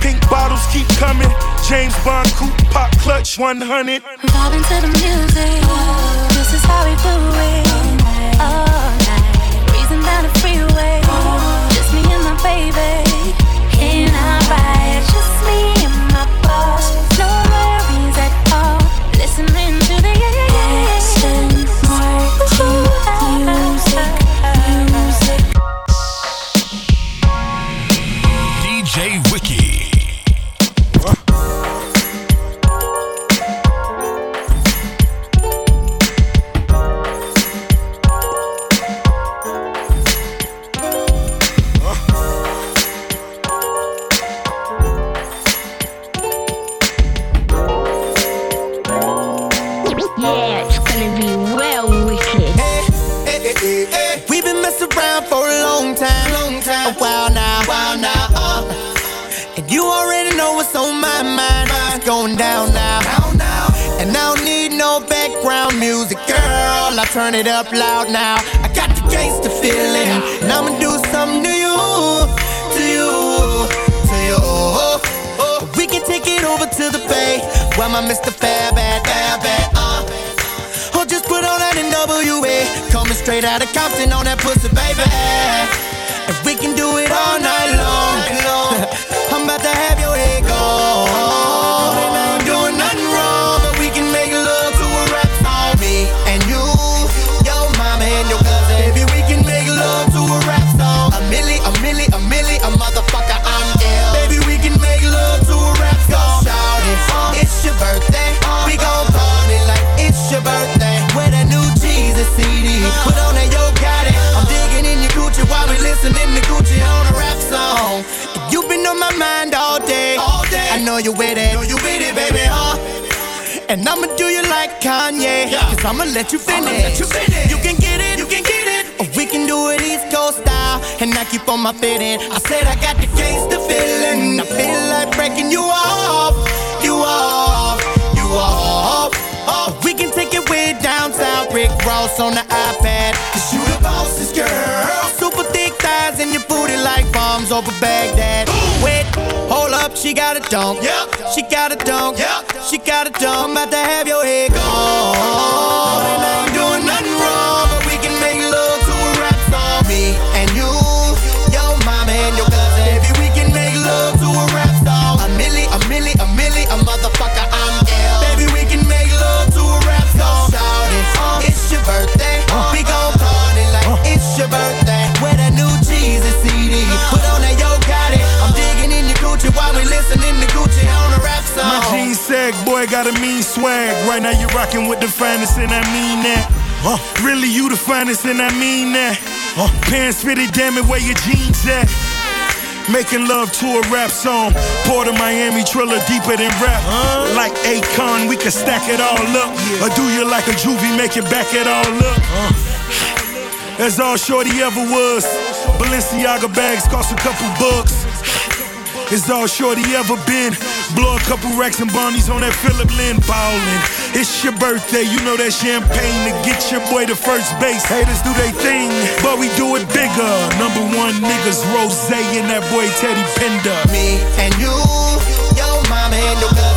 Pink bottles keep coming. James Bond coupe pop clutch 100. Vibing to the music. This is how we do it. All know what's on my mind. It's going down now. And I don't need no background music, girl. I turn it up loud now. I got the gangster feeling, and I'ma do something to you, to you, to you. We can take it over to the bay, where my Mr. Fairbat, Fairbat, uh. Or just put on that NWA. Coming straight out of Compton on that pussy, baby. And we can do it all night long. About to have your head you with it. Know you with it, baby, huh? And I'ma do you like Kanye. Cause I'ma let you finish. You, can get it, you can get it. Or we can do it East Coast style. And I keep on my fitting. I said I got the gangster feeling. I feel like breaking you off. You off. You off. Oh, we can take it way downtown. Rick Ross on the iPad. Cause you the boss's girl. Super thick thighs and your booty like bombs over Baghdad. Wait, up, she got a dunk. Yep. She got a dunk. Yep. She got a dunk. I'm about to have your head gone. Got a mean swag. Right now you're rocking with the finest, and I mean that. Huh? Really, you the finest, and I mean that. Huh? Pants fitted, damn it, where your jeans at? Making love to a rap song. Port of Miami, Trilla deeper than rap. Like Akon, we can stack it all up. Or do you like a juvie, make it back it all up? That's all Shorty ever was. Balenciaga bags cost a couple bucks. It's all Shorty ever been. Blow a couple racks and bonnies on that Phillip Lim ballin'. It's your birthday, you know that champagne to get your boy to first base. Haters do they thing, but we do it bigger. Number one niggas, Rose and that boy Teddy Pender. Me and you, your mama and your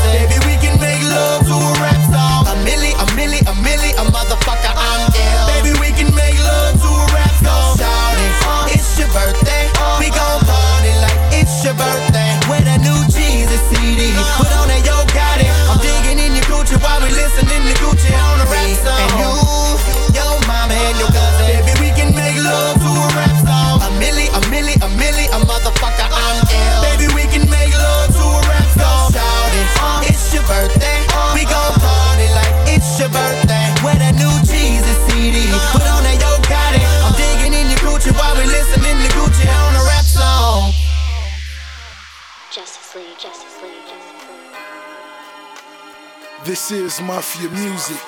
This is Mafia Music.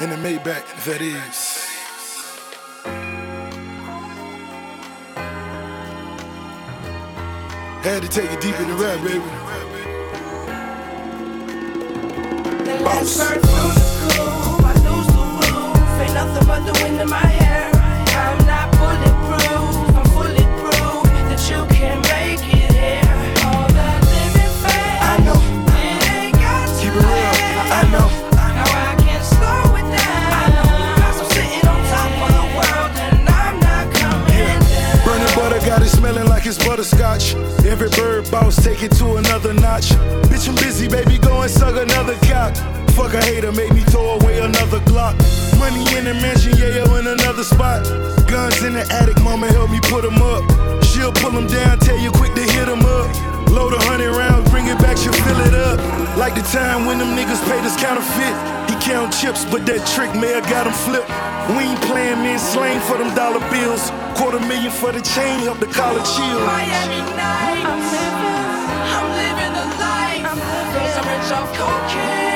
In the Maybach, that is. Had to take it deep in the rap, baby. Boss. I lose the. Ain't nothing but the wind in my hair. It's butterscotch. Every bird boss take it to another notch. Bitch, I'm busy, baby, go and suck another cock. Fuck a hater, made me throw away another Glock. Money in the mansion, yeah, yo, in another spot. Guns in the attic, mama help me put 'em up. She'll pull 'em down, tell you quick to hit 'em up. Load a hundred rounds, bring it back, she'll fill it up. Like the time when them niggas paid us counterfeit. He count chips, but that trick may have got him flipped. We ain't playing men slang for them dollar bills. Quarter million for the chain, help the collar chill. Miami nights. I'm living, I'm living the life. I'm rich off cocaine.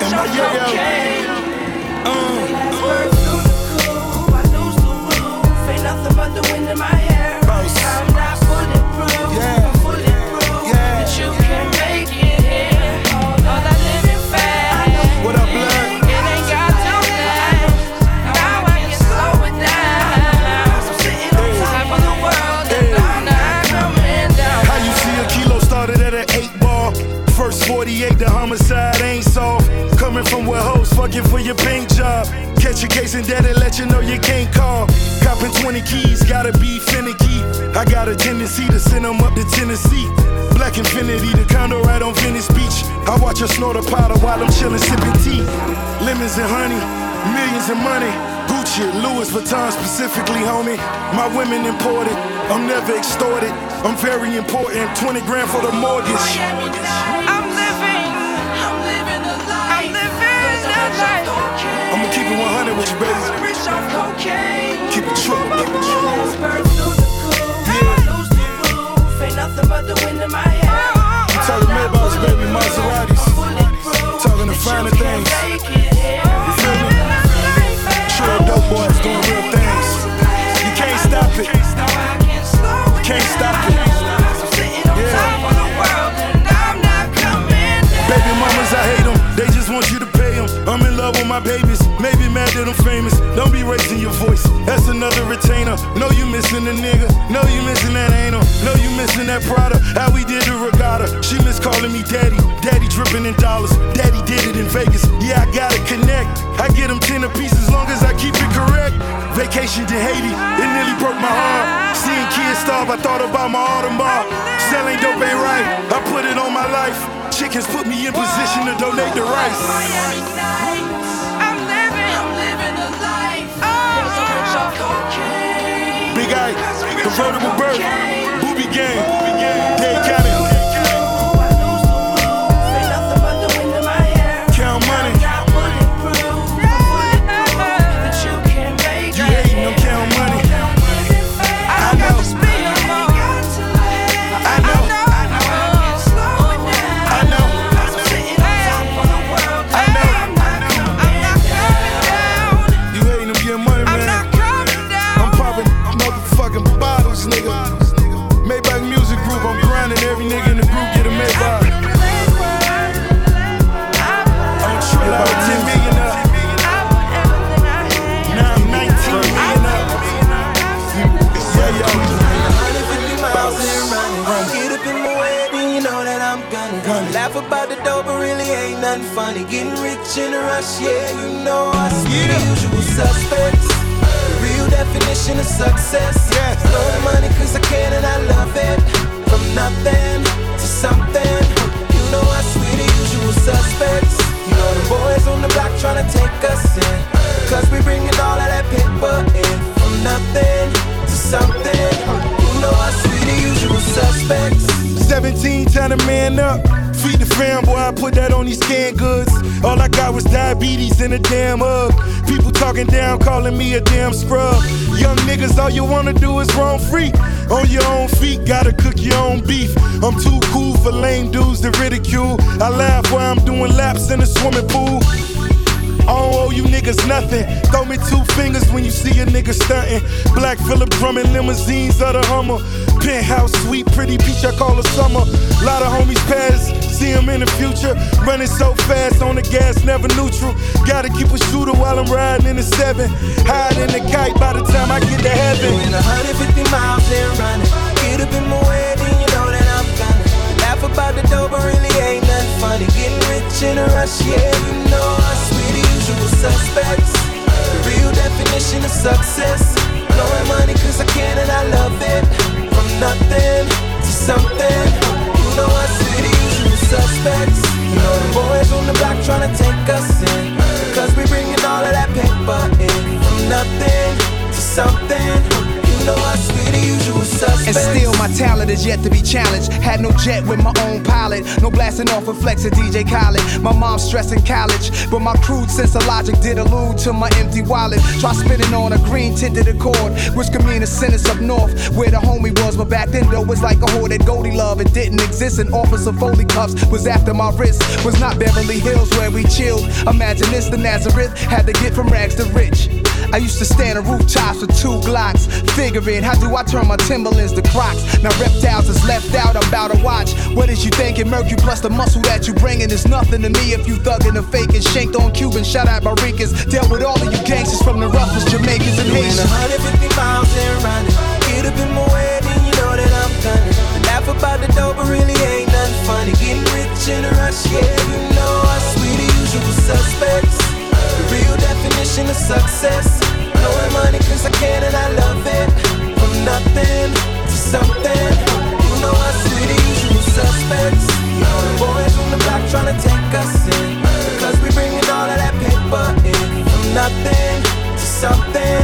Cause I'm rich And my yo-yo. cocaine. Uh, Last through the coop. I lose the roof. Ain't nothing but the wind in my hair. Boss. Fucking for your paint job. Catch a case and daddy let you know you can't call. Copping 20 keys, gotta be finicky. I got a tendency to send them up to Tennessee. Black Infinity, the condo right on Venice Beach. I watch her snort a powder while I'm chillin' sipping tea. Lemons and honey, millions of money. Gucci, Louis Vuitton specifically, homie. My women imported, I'm never extorted. I'm very important, 20 grand for the mortgage. Keep it 100 with you, baby. Rich off cocaine. Keep it true, keep it true. Last bird through the coop. I lose the roof. Ain't nothing but the wind in my hair. I'm talking Maybachs, baby, Maseratis. Talking the finer things. You feel me? True dope boys doing real things. You can't stop it. You can't stop it. Baby mamas, I hate them. They just want you to pay them. I'm in love with my babies. Maybe mad that I'm famous. Don't be raising your voice. That's another retainer. Know you missing the nigga. Know you missing that anal. Know you missing that Prada. How we did the regatta. She miss calling me daddy. Daddy dripping in dollars. Daddy did it in Vegas. Yeah, I gotta connect. I get them 10 a piece as long as I keep it correct. Vacation to Haiti. It nearly broke my heart. Seeing kids starve, I thought about my Audemars. Selling dope ain't right. I put it on my life. Chickens put me in position to donate the rice. Convertible bird, booby gang, Dade County, nothing funny. Getting rich in a rush, yeah, you know us. We the usual suspects. The real definition of success. Throw the money cause I can and I love it. A damn hug. People talking down, calling me a damn scrub. Young niggas, all you wanna do is roam free. On your own feet, gotta cook your own beef. I'm too cool for lame dudes to ridicule. I laugh while I'm doing laps in the swimming pool. I don't owe you niggas nothing. Throw me two fingers when you see a nigga stunting. Black Philip Drummond limousines of the Hummer. Penthouse sweet, pretty beach, I call her summer. Lot of homies pass, see them in the future. Running so fast on the gas, never neutral. Gotta keep a shooter while I'm riding in the seven. Hide in the kite by the time I get to heaven. Doing 150 miles and running. Get up in my way, then you know that I'm gonna laugh about the dough, but really ain't nothing funny. Getting rich in a rush, yeah, you know us. We the usual suspects. The real definition of success. Blowing money cause I can and I love it. From nothing to something. You know usual suspects. You know the boys on the block trying to take us in. Cause we bringing all of that paper in. From nothing to something. You know us, we the suspects. And still, my talent is yet to be challenged. Had no jet with my own pilot. No blasting off with Flex or DJ Khaled. My mom's stressing college. But my crude sense of logic did allude to my empty wallet. Try spinning on a green tinted accord, which could mean a sentence up north where the homie was. But back then, though, was like a that Goldie love. It didn't exist. And Officer Foley cuffs was after my wrist. Was not Beverly Hills where we chilled. Imagine this, the Nazareth had to get from rags to rich. I used to stand on rooftops with two Glocks, figuring how do I turn my Timberlands to Crocs. Now reptiles is left out, I'm about to watch. What is you thinking? Mercury plus the muscle that you bringing is nothing to me if you thuggin' and faking. Shanked on Cuban, shot at Barricas. Dealt with all of you gangsters from the roughest Jamaicans and Haitians. 150 miles and running. Get up in my way, then you know that I'm gunning. Laugh about the dope, but really ain't nothing funny. Getting rich in a rush, yeah, you know us. We the usual suspects. Real definition of success. Blowing money cause I can and I love it. From nothing to something. You know us, we the usual suspects. The boys on the block trying to take us in. Cause we bringing all of that paper in. From nothing to something.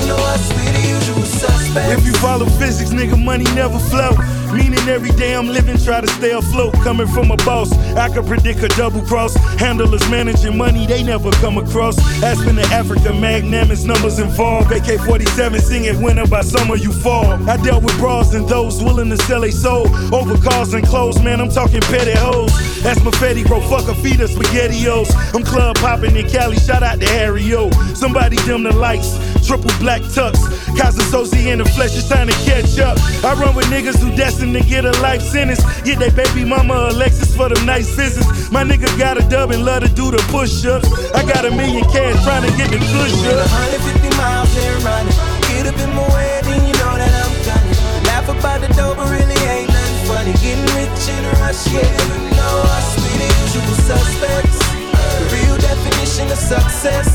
You know us, we the usual. If you follow physics, nigga, money never flow. Meaning every day I'm living, try to stay afloat. Coming from a boss, I could predict a double cross. Handlers managing money, they never come across. Aspen to Africa, magnanimous numbers involved. AK 47 singing winter by summer you fall. I dealt with bras and those willing to sell a soul. Over cars and clothes, man, I'm talking petty hoes. That's my Fetty, bro, fuck a feed of spaghettios. I'm club popping in Cali, shout out to Harry O. Somebody dim the lights, triple black tux. Keyser Söze in the flesh is trying to catch up. I run with niggas who destined to get a life sentence. Get they baby mama Alexis for them nice visits. My nigga got a dub and love to do the push ups. I got a million cash trying to get the push ups. 150 miles and running. Get up in my way, then you know that I'm gunning. Laugh about the dope, but really ain't nothing funny. Getting rich in a rush, yeah, you know us. We the usual suspects. The real definition of success.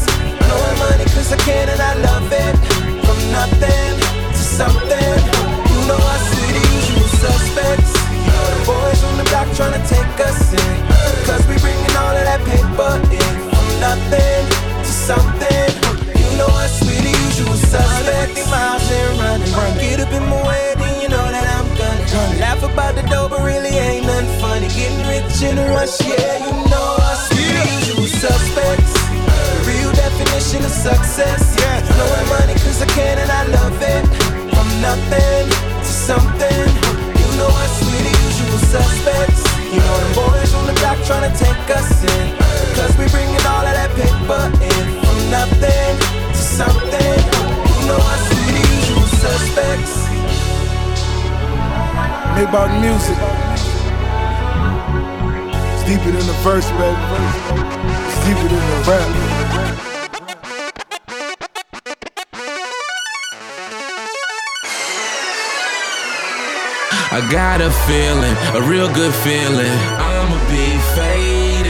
got a feeling, a real good feeling. I'ma be faded.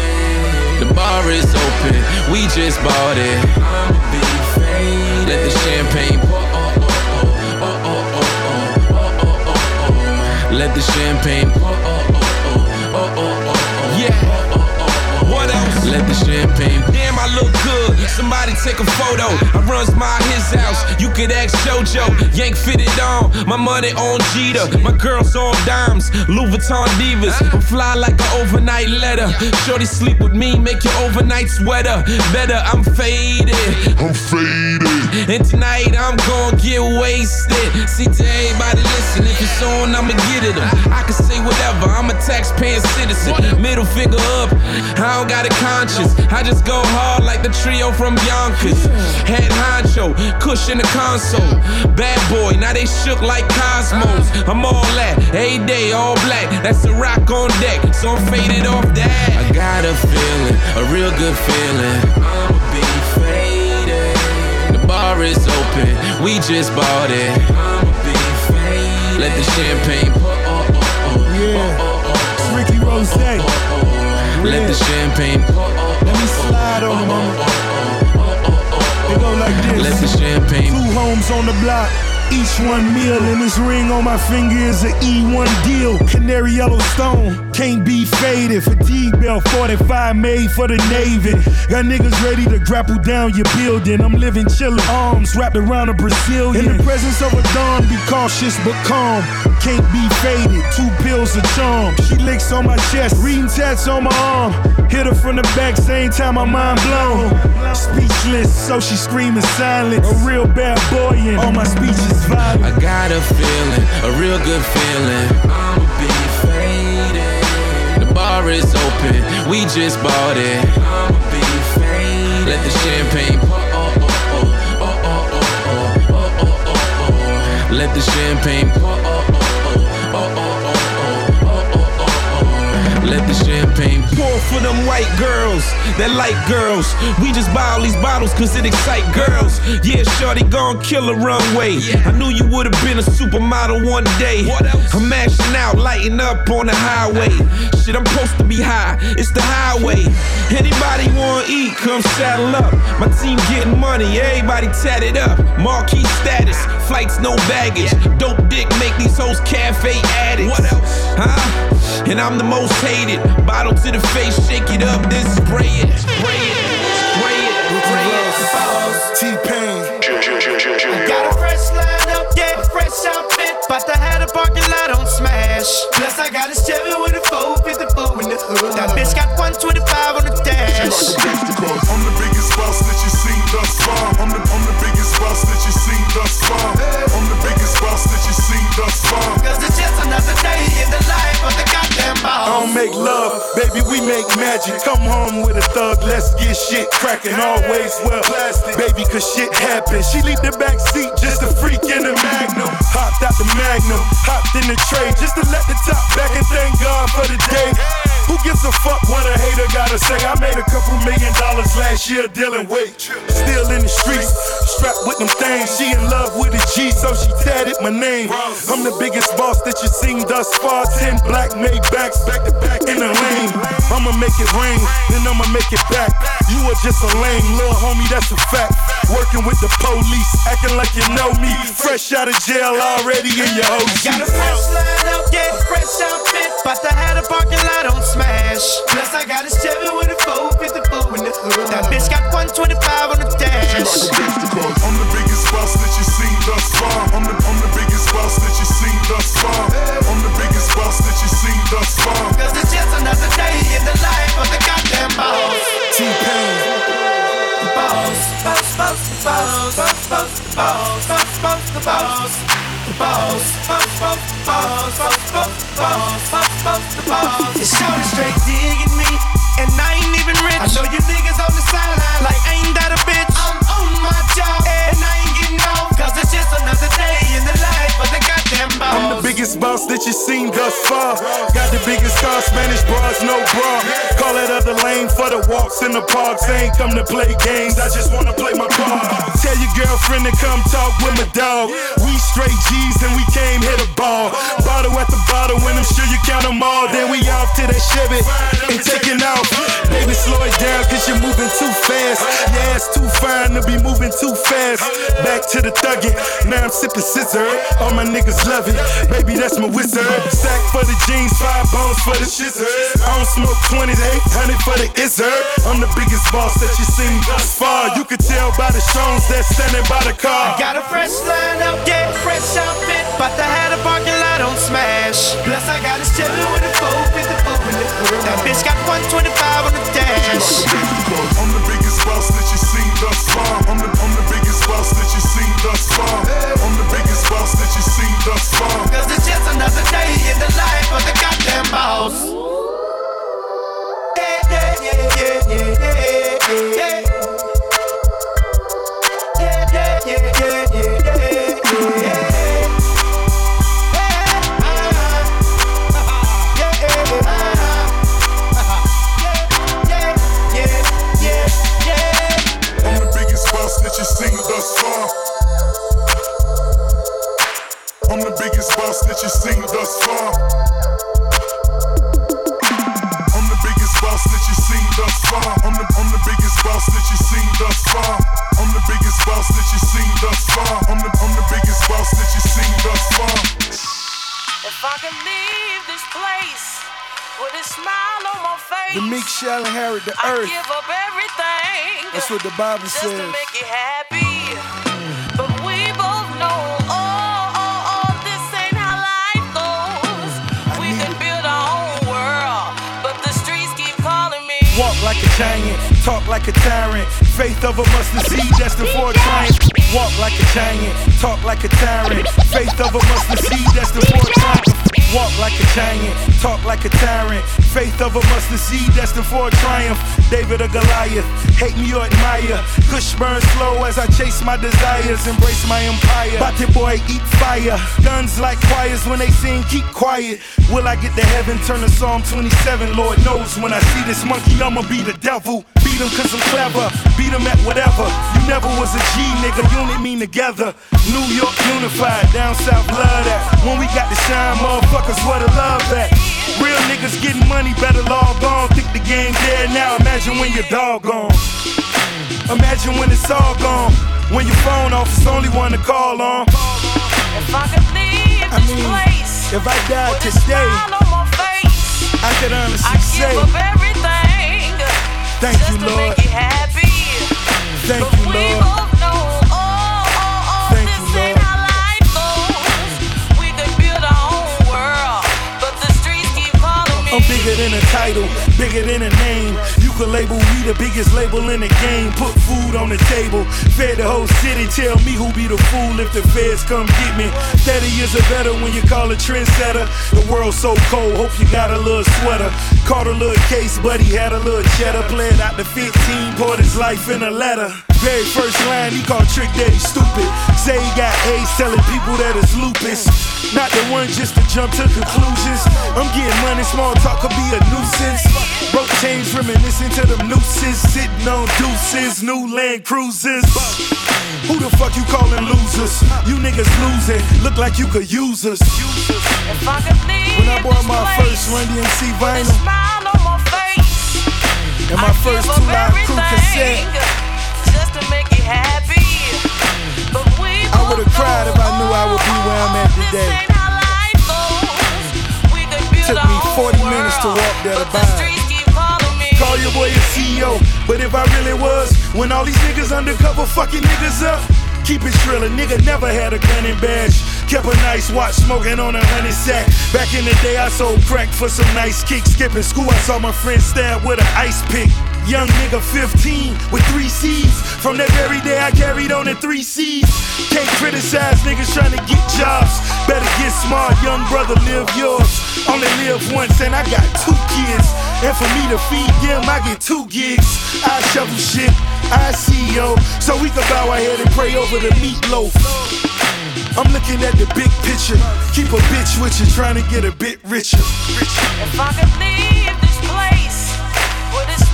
The bar is open, we just bought it. I'ma be faded. Let the champagne pour. Let the champagne pour. Yeah. What else? Let the champagne. Damn, I look good. Somebody take a photo. I runs my his house. You could ask JoJo. Yank fitted on. My money on Jeter. My girls on dimes. Louis Vuitton divas. I'm fly like an overnight letter. Shorty sleep with me, make your overnight sweater better. I'm faded. I'm faded. And tonight I'm gonna get wasted. See to everybody listen. If it's on, I'ma get it. 'em. I can say whatever. I'm a taxpaying citizen. Middle finger up. I don't got a conscience. I just go hard like the trio from Yonkers. Head honcho, cushion the console. Bad boy, now they shook like cosmos. I'm all that, every day, all black. That's the rock on deck, so I'm faded off that. I got a feeling, a real good feeling. I'ma be faded. The bar is open, we just bought it. I'ma be faded. Let the champagne pour. Oh, oh, oh, Yeah. It's Ricky Rose. Let the champagne pour. Let me slide on them, They go like this. Let the champagne Two homes on the block. Each one meal, and this ring on my finger is an E1 deal. Canary yellow stone, can't be faded. Fatigue belt 45 made for the Navy. Got niggas ready to grapple down your building. I'm living chillin', arms wrapped around a Brazilian. In the presence of a dawn, be cautious but calm can't be faded. Two pills of charm. She licks on my chest, reading tats on my arm. Hit her from the back, same time my mind blown. Speechless, so she screaming silent. A real bad boy, and all my speech is violent. I got a feeling, a real good feeling. I'm be faded. The bar is open, we just bought it. I'm be faded. Let the champagne pour. Let the champagne pour. Whoa for them white girls that like girls. We just buy all these bottles cause it excite girls. Yeah, shorty gon' kill a runway. I knew you would've been a supermodel one day. I'm mashing out, lighting up on the highway. Shit, I'm supposed to be high. It's the highway. Anybody wanna eat, come saddle up. My team getting money, everybody tatted up. Marquee status, flights no baggage. Dope dick make these hoes cafe addicts. What else? Huh? And I'm the most hated. Bottle to the face, shake it up, then spray it. Spray it. Spray it. Spray it. T-Pain. Got a fresh line up, yeah, fresh outfit. But I had a parking lot on smash. Plus, I got a Chevy with a 454 in the hood. That bitch got 125 on the dash. I'm the biggest boss that you've seen thus far. I'm the, I'm the biggest boss that you've seen thus far. I'm the biggest boss that you've seen thus far. Cause it's just another day in the life of the goddamn boss. I don't make love, baby, we make magic. Come home with a thug, let's get shit cracking. Always well plastic, baby, cause shit happens. She leave the back seat just a freak in the magnum. Hopped out the magnum, hopped in the tray just to let the top back and thank God for the day. Who gives a fuck what a hater gotta say? I made a couple million dollars last year dealing weight. Still in the streets, strapped with them things. She in love with a G, so she tatted my name. I'm the biggest boss that you seen thus far. Ten black made backs back to back in the lane. I'ma make it rain, then I'ma make it back. You are just a lame little homie, that's a fact. Working with the police, acting like you know me. Fresh out of jail, already in your OG. Got a fresh line up, yeah, fresh outfit. But I had a parking lot on smash. Plus, I got a Chevy with a 454 in the hood. That bitch got 125 on the dash. I'm the biggest boss that you've seen thus far. I'm the, I'm the biggest boss that you've seen thus far. I'm the biggest boss that you've seen thus far. Cause it's just another day in the life of the goddamn boss. T-Pain. Boss, boss, boss, boss, boss, boss, boss, boss, boss, the boss. The boss, boss, boss, boss, boss, boss, boss, boss, boss, the boss. It's shouting straight digging me, and I ain't even rich. I know you niggas on the sideline like ain't that a bitch. I'm on my job, and I ain't getting off. Cause it's just another day in the life I'm the biggest boss that you seen thus far. Got the biggest car, Spanish bras, no bra. Call that other lane for the walks in the parks. I ain't come to play games, I just wanna play my part. Tell your girlfriend to come talk with my dog. We straight G's and we came hit a ball. Bottle at the bottle, and I'm sure you count them all. Then we off to that Chevy and taking off. Baby, slow it down, cause you're moving too fast. Yeah, it's too fine to be moving too fast. Back to the thuggin', now I'm sipping scissor. All my niggas love it. Baby, that's my a wizard. Stack for the jeans, five bones for the shizzard. I don't smoke 20 to 800 for the izzard. I'm the biggest boss that you seen thus far. You can tell by the shows that's standing by the car. Got a fresh line lineup, yeah, fresh outfit. But I had a parking lot on smash. Plus, I got a Chevy with a 454 in it. That bitch got 125 on the dash. I'm the biggest boss that you seen thus far. I'm the, I'm the biggest boss that you seen thus far. That you seen thus far. Cause it's just another day in the life of the goddamn boss. Yeah, yeah, yeah, yeah, yeah, yeah. Yeah, but the streets keep calling me. Walk like a giant, talk like a tyrant. Faith of a mustard seed destined for a triumph. Walk like a giant, talk like a tyrant. Faith of a mustard seed destined for a triumph. Walk like a giant, talk like a tyrant. Faith of a mustard seed destined for a triumph. David or Goliath, hate me or admire. Kush burn slow as I chase my desires, embrace my empire. Bate boy, eat fire. Guns like choirs when they sing, keep quiet. Will I get to heaven? Turn to Psalm 27. Lord knows when I see this monkey, I'ma be the devil. Beat cause I'm clever, beat him at whatever. You never was a G, nigga, unit mean together. New York unified, down south love that. When we got to shine, motherfuckers, where the love at? Real niggas getting money, better log on. Think the game dead now, imagine when your dog gone. Imagine when it's all gone. When your phone off, it's only one to call on. If I could leave I this mean, place if I died a today, smile on my face, I could honestly I'd say. Thank just you, to Lord. make you happy. Thank but you, we Lord. both know, oh, oh, oh, Thank this you, ain't Lord. how life goes. We could build our own world, but the streets keep calling me. I'm bigger than a title, bigger than a name. Can label we the biggest label in the game. Put food on the table, fed the whole city. Tell me who be the fool if the feds come get me. 30 years are better when you call a trendsetter. The world's so cold, hope you got a little sweater. Caught a little case, but he had a little cheddar. Played out the 15, poured his life in a letter. Very first line, he called Trick Daddy stupid. Say he got AIDS, telling people that it's lupus. Not the one just to jump to conclusions. I'm getting money, small talk could be a nuisance. Broke chains reminiscing to them nooses. Sitting on deuces, new land cruises. Who the fuck you calling losers? You niggas losing, look like you could use us. If I could leave When I bought my place first Run DMC vinyl my face, and my I'd first two live crew cassette, just to make you happy. I would've cried if I knew I would be where I'm at today. ain't how life goes. We could build Took me 40 minutes to walk there to but buy it. streets keep calling me. Call your boy a CEO, but if I really was, when all these niggas undercover fucking niggas up, keep it trill. A nigga never had a gun and badge. Kept a nice watch, smoking on a honey sack. Back in the day, I sold crack for some nice kicks. Skipping school, I saw my friend stab with an ice pick. Young nigga 15 with three C's. From that very day, I carried on in three C's. Can't criticize niggas trying to get jobs. Better get smart, young brother, live yours. Only live once, and I got two kids. And for me to feed them, I get two gigs. I shovel shit, I CEO. So we can bow our head and pray over the meatloaf. I'm looking at the big picture. Keep a bitch with you, trying to get a bit richer. If I could leave this place with a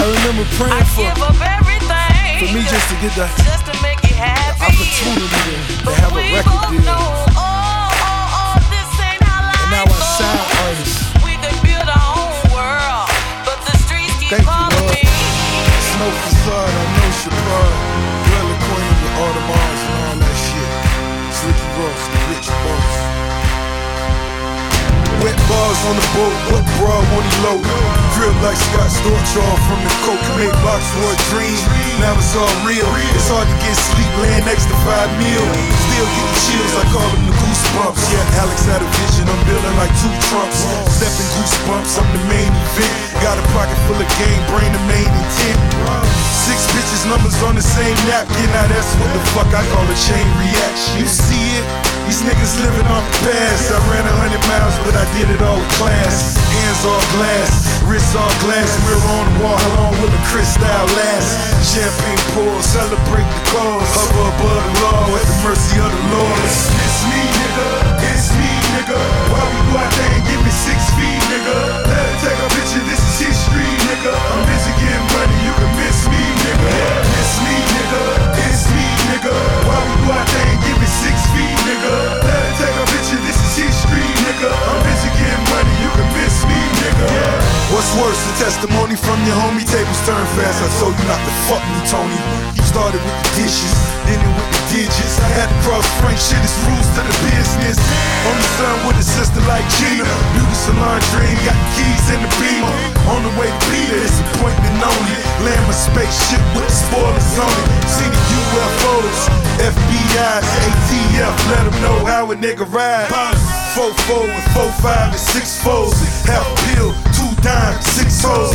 I remember praying I'd for, give up everything for me just to get the just to make you happy. opportunity to, to have a record deal. know, oh, oh, oh, this ain't how life And now I sign artists. We could build our own world, but the streets keep Thank you, calling Lord. me. Smoke facade, I know Shabbat. Dwelling queen with all the bars and all that shit. Slicky Ross, the rich boss. On the boat, what broad when he low? Drip like Scott Storch off from the coke, made box for a dream. Now it's all real. It's hard to get sleep laying next to five mil. Still get the chills, I call them the goosebumps. Yeah, Alex had a vision, I'm building like two trumps. Stepping goosebumps, I'm the main event. Got a pocket full of game, brain the main intent. Six bitches, numbers on the same napkin. Now that's what the fuck I call a chain reaction. You see it? These niggas living off the past. I ran a hundred miles, but I did it all with class. Hands all glass, wrists all glass. We're on the wall, how long will the crystal last? Champagne pour, celebrate the cause. Hover above the law, at the mercy of the Lord. It's me, nigga. It's me, nigga. Why we go out there and give me six feet, nigga? Let her take a picture, this is history, nigga. I'm busy getting money, you can miss me, nigga. Miss me, nigga. It's me, nigga. Why we go out there and give me six feet, nigga? Let her take a picture, this is history, nigga. I'm busy getting money, you can miss me, nigga. What's worse, the testimony from your homie tables turn fast. I told you not to fuck me, Tony. You started with the dishes, then it with the digits. I had to cross Frank shit, it's rules to the business. Only son with a sister like Gina. Beauty salon dream, got the keys in the beamer. On the way to Peter, it's appointment only. Land my spaceship with the spoilers on it. See the UFOs, FBI's, ATF, let them know how a nigga ride. Four four and four five and six fours. Half pill, two dimes, six hoes.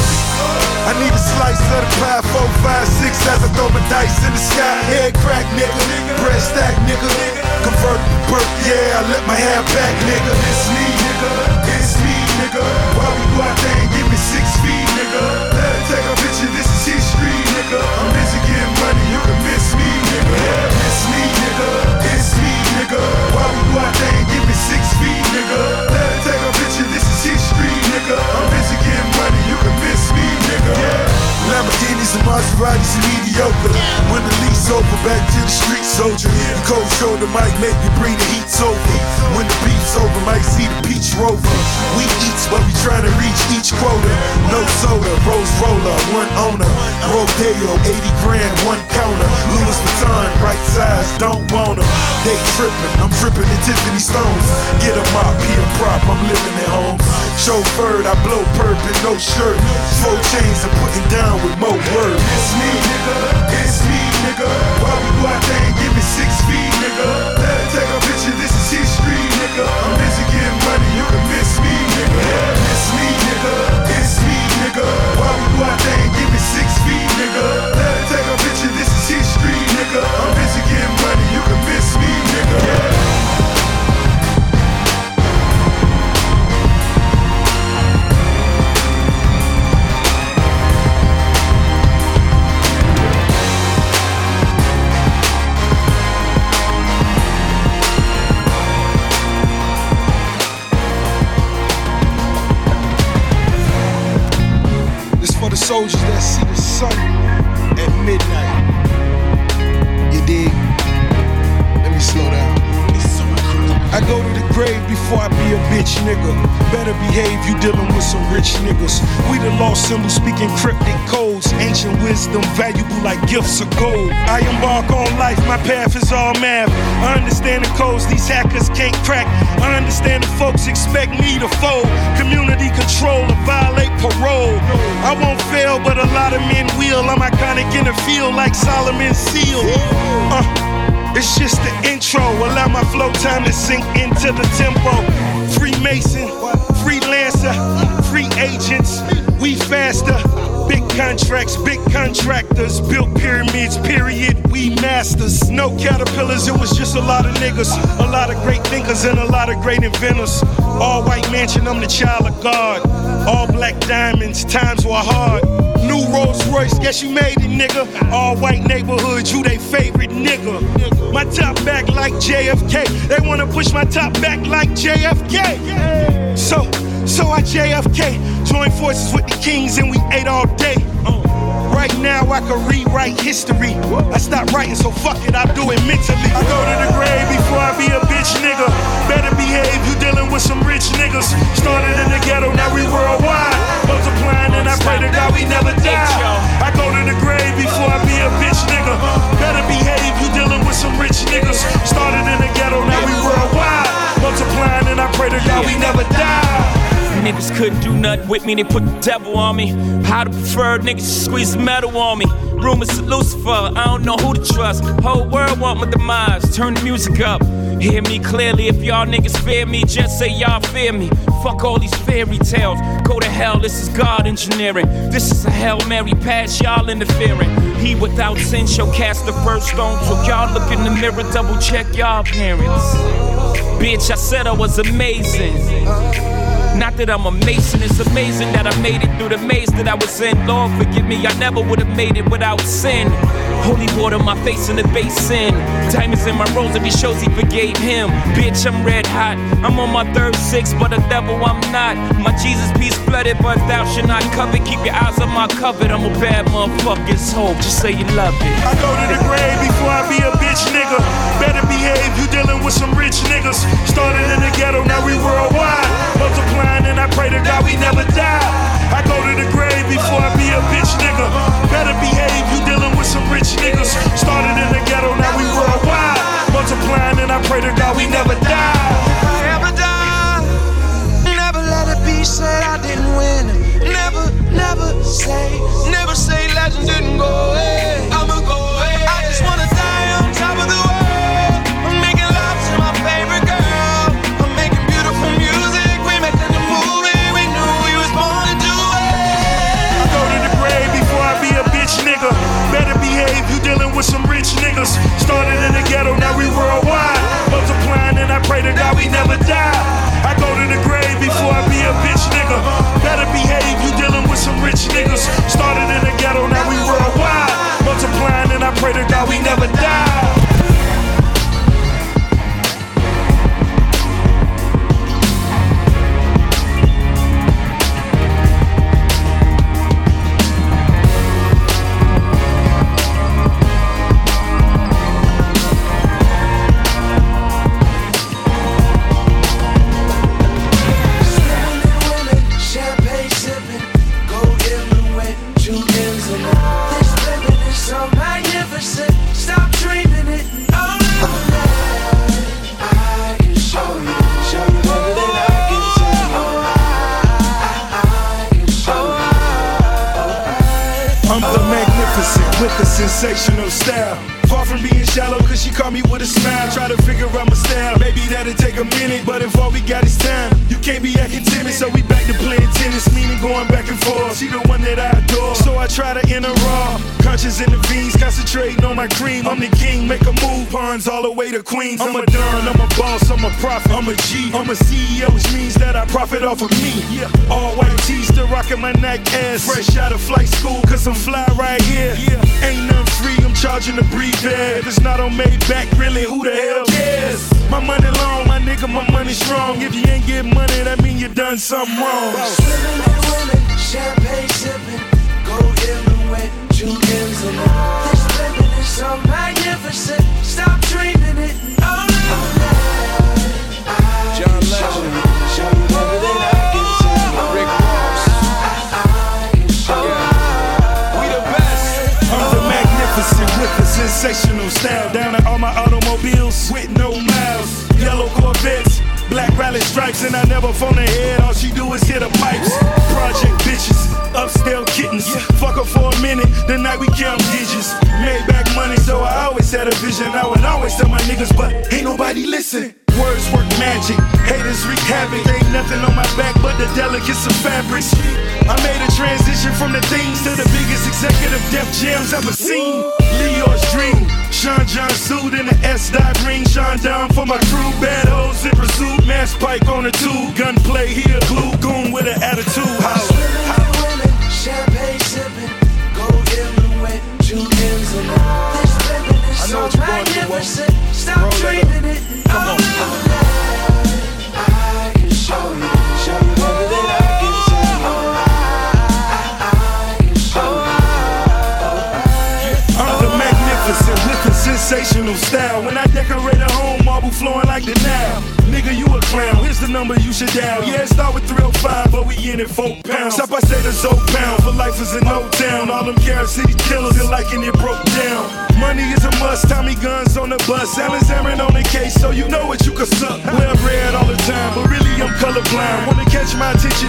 I need a slice of the pie, four, five, six as I throw my dice in the sky. Head crack, nigga. Bread stack, nigga. Convertible perk, yeah, I let my hair back, nigga. It's me, nigga. It's me, nigga. Why we go out there and give me six feet, nigga? Let her take a picture, this is history, nigga. I'm busy getting money, you can miss me, nigga. It's me, nigga. It's me, nigga. Why we go out there and give me six feet, nigga? Let her take a picture, this is history, nigga. I'm nigga. Lamborghinis and Maseratis are mediocre. When the lease over, back to the street soldier. The cold shoulder might make me bring the heats over. When the beef's over, might see the peach rover. We eats, but we trying to reach each quota. No soda, rose roller, one owner. Rodeo, 80 grand, one counter. Louis Vuitton, right size, don't want 'em. They tripping, I'm tripping in Tiffany stones. Get a mop, here a prop, I'm living at home. Chauffeured, I blow and no shirt. Four chains and putting down with more words. It's me, nigga. It's me, nigga. Why we out there wisdom, valuable like gifts of gold. I embark on life, my path is all math. I understand the codes these hackers can't crack. I understand the folks expect me to fold. Community control or violate parole. I won't fail, but a lot of men will. I'm iconic in the field like Solomon's seal. Uh, it's just the intro. Allow my flow time to sink into the tempo. Freemason, freelancer, free agents. We faster. Contracts, big contractors. Built pyramids, period. We masters. No caterpillars, it was just a lot of niggas. A lot of great thinkers and a lot of great inventors. All white mansion, I'm the child of God. All black diamonds, times were hard. New Rolls Royce, guess you made it, nigga. All white neighborhood, you they favorite nigga. My top back like JFK. They wanna push my top back like JFK. So, so I JFK. joined forces with the kings and we ate all day. Right now I can rewrite history. I stopped writing, so fuck it, I do it mentally. I go to the grave before I be a bitch nigga. Better behave, you dealing with some rich niggas. Started in the ghetto, now we worldwide. Multiplying and I pray to God we never die. I go to the grave before I be a bitch nigga. Better behave, you dealing with some rich niggas. Started in the ghetto, now we worldwide multiplying, and I pray to God we never die. Niggas couldn't do nothing with me, they put the devil on me. How to prefer niggas squeeze metal on me. Rumors of Lucifer, I don't know who to trust. Whole world want my demise, turn the music up. Hear me clearly, if y'all niggas fear me, just say y'all fear me. Fuck all these fairy tales, go to hell, this is God engineering. This is a Hail Mary pass, y'all interfering. He without sin shall cast the first stone, so y'all look in the mirror, double check y'all parents. Bitch, I said I was amazing. Not that I'm a mason, it's amazing that I made it through the maze that I was in. Lord, forgive me, I never would have made it without sin. Holy water, my face in the basin. Diamonds in my rose if he shows he forgave him. Bitch, I'm red hot. I'm on my third six, but a devil I'm not. My Jesus peace flooded, but thou should not covet. Keep your eyes on my covet. I'm a bad motherfucker's so just say you love it. I go to the grave before I be a bitch nigga. Better behave, you dealing with some rich niggas. Started in the ghetto, now we worldwide. Multiplying mind, and I pray to God we never die. I go to the grave before I be a bitch nigga. Better behave, you dealing with some rich niggas. Started in the ghetto, now we worldwide. Multiplying, and I pray to God we never die. Never die. Never let it be said I didn't win. Never, never say, never say legend didn't go away. I'ma go.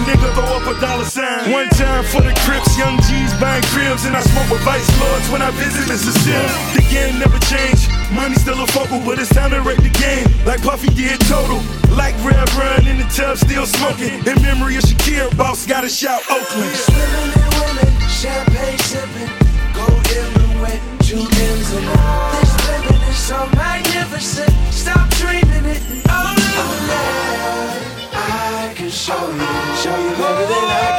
nigga throw up a dollar sign. One time for the Crips, young G's buying cribs, and I smoke with Vice Lords when I visit Mr. Sims. The game never changed, money still a focal, but it's time to rate the game. Like Puffy did total, like Rev Run in the tub, still smoking. In memory of Shakir, boss got a shout Oakland. Swimming in women, champagne sipping, gold dealing with two M's and This living is so magnificent, stop dreaming it and own it show you, show you than I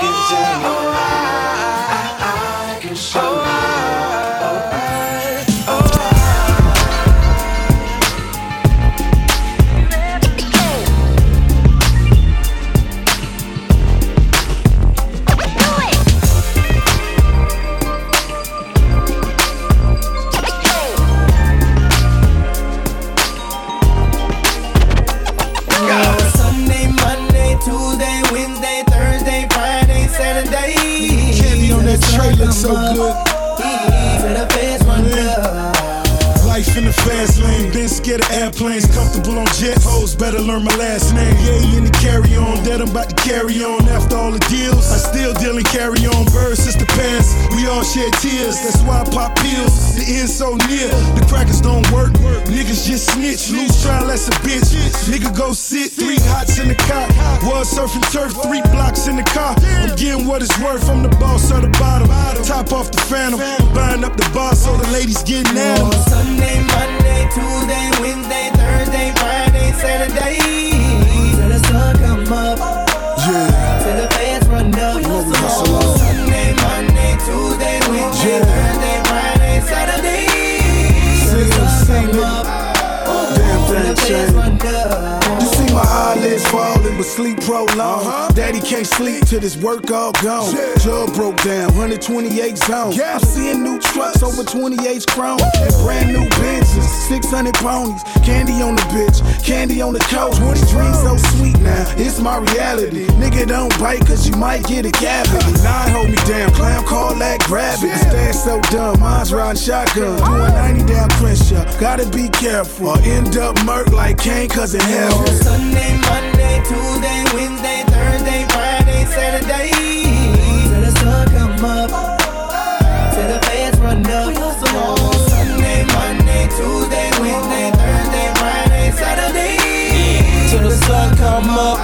shed tears. That's why I pop pills. The end so near, the crackers don't work. Niggas just snitch, lose trial, that's a bitch. Nigga go sit, three hots in the cot. Was surfing turf, three blocks in the car. I'm getting what it's worth, I'm the boss of the bottom. Top off the phantom, buying up the bar so the ladies getting at 'em. Sunday, Monday, Tuesday, Wednesday, Thursday, Friday, Saturday. Sleep prolonged. Daddy can't sleep till this work all gone. Jug broke down, 128 zones. I'm seeing new trucks over 28 chrome. And brand new Benzes, 600 ponies. Candy on the bitch, candy on the coach. 20 dreams so sweet now, it's my reality. Nigga don't bite cause you might get a cavity. Nine hold me down, clown call that gravity. Stand so dumb, mine's riding shotgun. Doing 90 down Crenshaw, gotta be careful. Or end up murk like Kane cause it hell. Sunday, Monday, Tuesday, Wednesday, Thursday, Friday, Saturday. Till the sun come up. Till the feds run up. Sunday, Monday, Tuesday, Wednesday, Thursday, Friday, Saturday. Till the sun come up.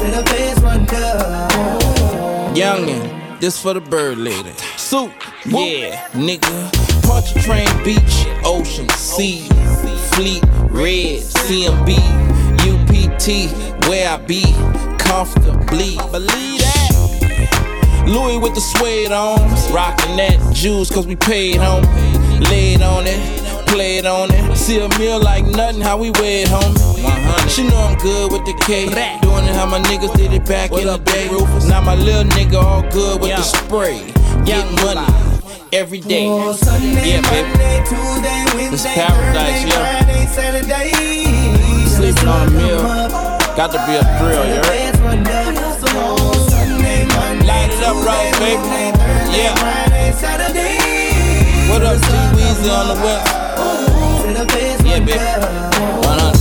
Till the feds run up. Youngin', this for the bird lady. Soup, yeah, nigga. Punch train, beach, ocean, sea, fleet, red, CMB, UPT, where I be, comfortably. Believe that. Louis with the suede on, rockin' that juice cause we paid home. Laid on it, played on it. See a meal like nothing, how we weighed home. She know I'm good with the K. Doing it how my niggas did it back in the day. Now my little nigga all good with the spray. Getting money every day. Yeah, baby. Tuesday, This Wednesday, paradise, Thursday, yeah. Friday, Saturday. Sleeping on a meal. Got to be a thrill, you heard? Light it up, Rose, baby. Yeah. What up, T Weezy on the west? Yeah, baby.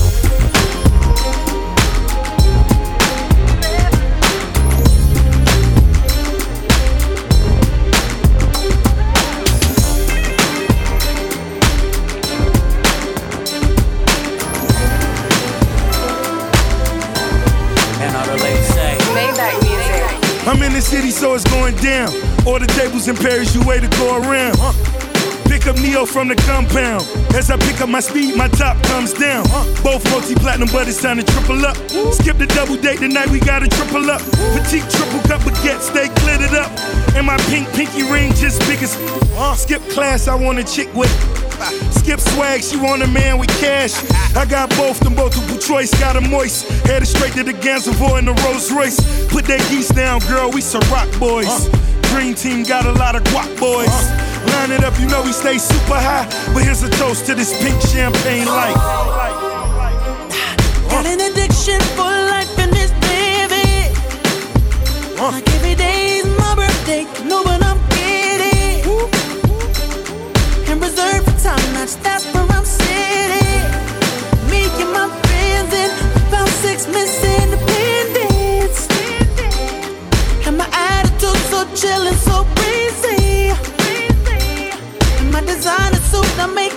Going down. Order tables in Paris, you way to go around. Pick up Neo from the compound. As I pick up my speed, my top comes down. Both multi platinum, but it's time to triple up. Skip the double date tonight, we gotta triple up. Petite triple cup baguette, stay glittered up. And my pink pinky ring just big as. Skip class, I want a chick with. Uh, skip swag, she want a man with cash. I got both, them the multiple choice, got a moist. Headed straight to the Gansevoort in the Rolls Royce. Put that geese down, girl, we some rock boys. Uh. Dream team got a lot of guac boys. Uh. Line it up, you know we stay super high. But here's a toast to this pink champagne light. Uh. Got an addiction for life in this baby. Like every day's my birthday, no, but I'm kidding. And reserved for time, that's that's Miss And my attitude so chill and so breezy. And my designer suit, I make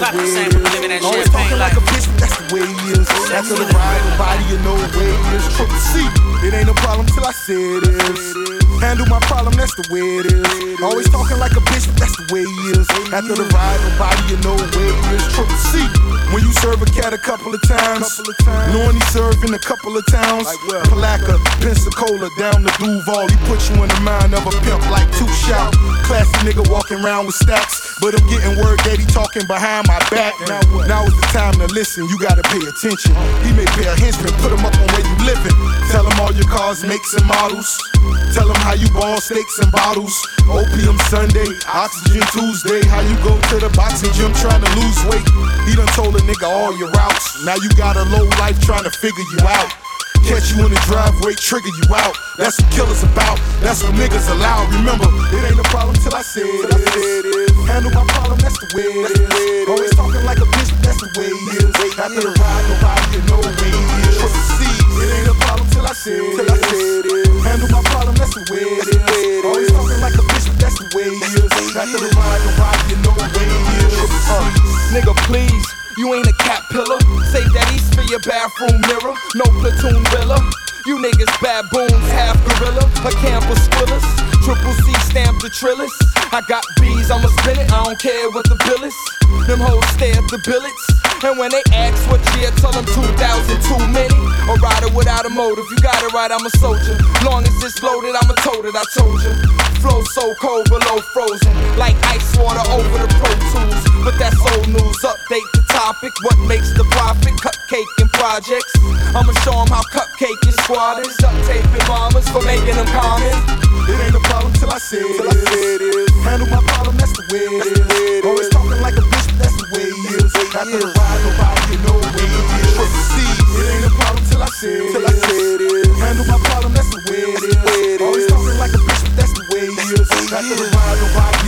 it from living that is. Always talking like a bitch, but that's the way he is. After the ride, nobody you know the way it is. Triple C, it ain't a problem till I say it is. Handle my problem, that's the way it is. Always talking like a bitch, but that's the way it is. After the ride, nobody you know the way it is. Triple C, when you serve a cat a couple of times, knowing he served in a couple of towns, Palatka, Pensacola, down to Duval, he put you in the mind of a pimp like two shot. Classy nigga walking around with stacks, but I'm getting word that he talking behind my back. Now, now is the time to listen, you gotta pay attention. He may pay a henchman, put him up on where you living. Tell him all your cars, makes and models. Tell him how you ball steaks and bottles. Opium Sunday, Oxygen Tuesday. How you go to the boxing gym trying to lose weight. He done told a nigga all your routes. Now you got a low life trying to figure you out. Catch you in the driveway, trigger you out. That's what killers about. That's what niggas allow. Remember, it ain't a problem till I say it. Handle my problem, that's the way it is. Always talking like a bitch, that's the way it is. After the ride, nobody you know the way it is. It ain't a problem till I say it. Handle my problem, that's the way it is. Always talking like a bitch, that's the way it is. After the ride, nobody you know the way it is. Uh, nigga, please. You ain't a cat pillar. Save that east for your bathroom mirror. No platoon villa. You niggas baboons, half gorilla, a campus squillers. Triple C stamp the trillers. I got bees, I'ma spin it. I don't care what the bill is. Them hoes stare at the billets. And when they ask what year, tell them 2000 too many. A rider without a motive. You got it right, I'm a soldier. Long as it's loaded, I'ma tote it, I told you. Flow so cold, below frozen. Like ice water over the Pro Tools. But that's old news. Update the topic. What makes the profit? Cupcake and projects. I'ma show 'em how cupcake is squatters. Duct taping bombers for making them common. It ain't a problem till I say it is. Handle my problem, that's the way it is. Always talking like a bitch, that's the way it is. After the ride, nobody you know way it is. Proceed. It ain't a problem till I say it till I say it is. Handle my problem, that's the way it is. Always talking like a bitch, but that's the way it is. After the ride, nobody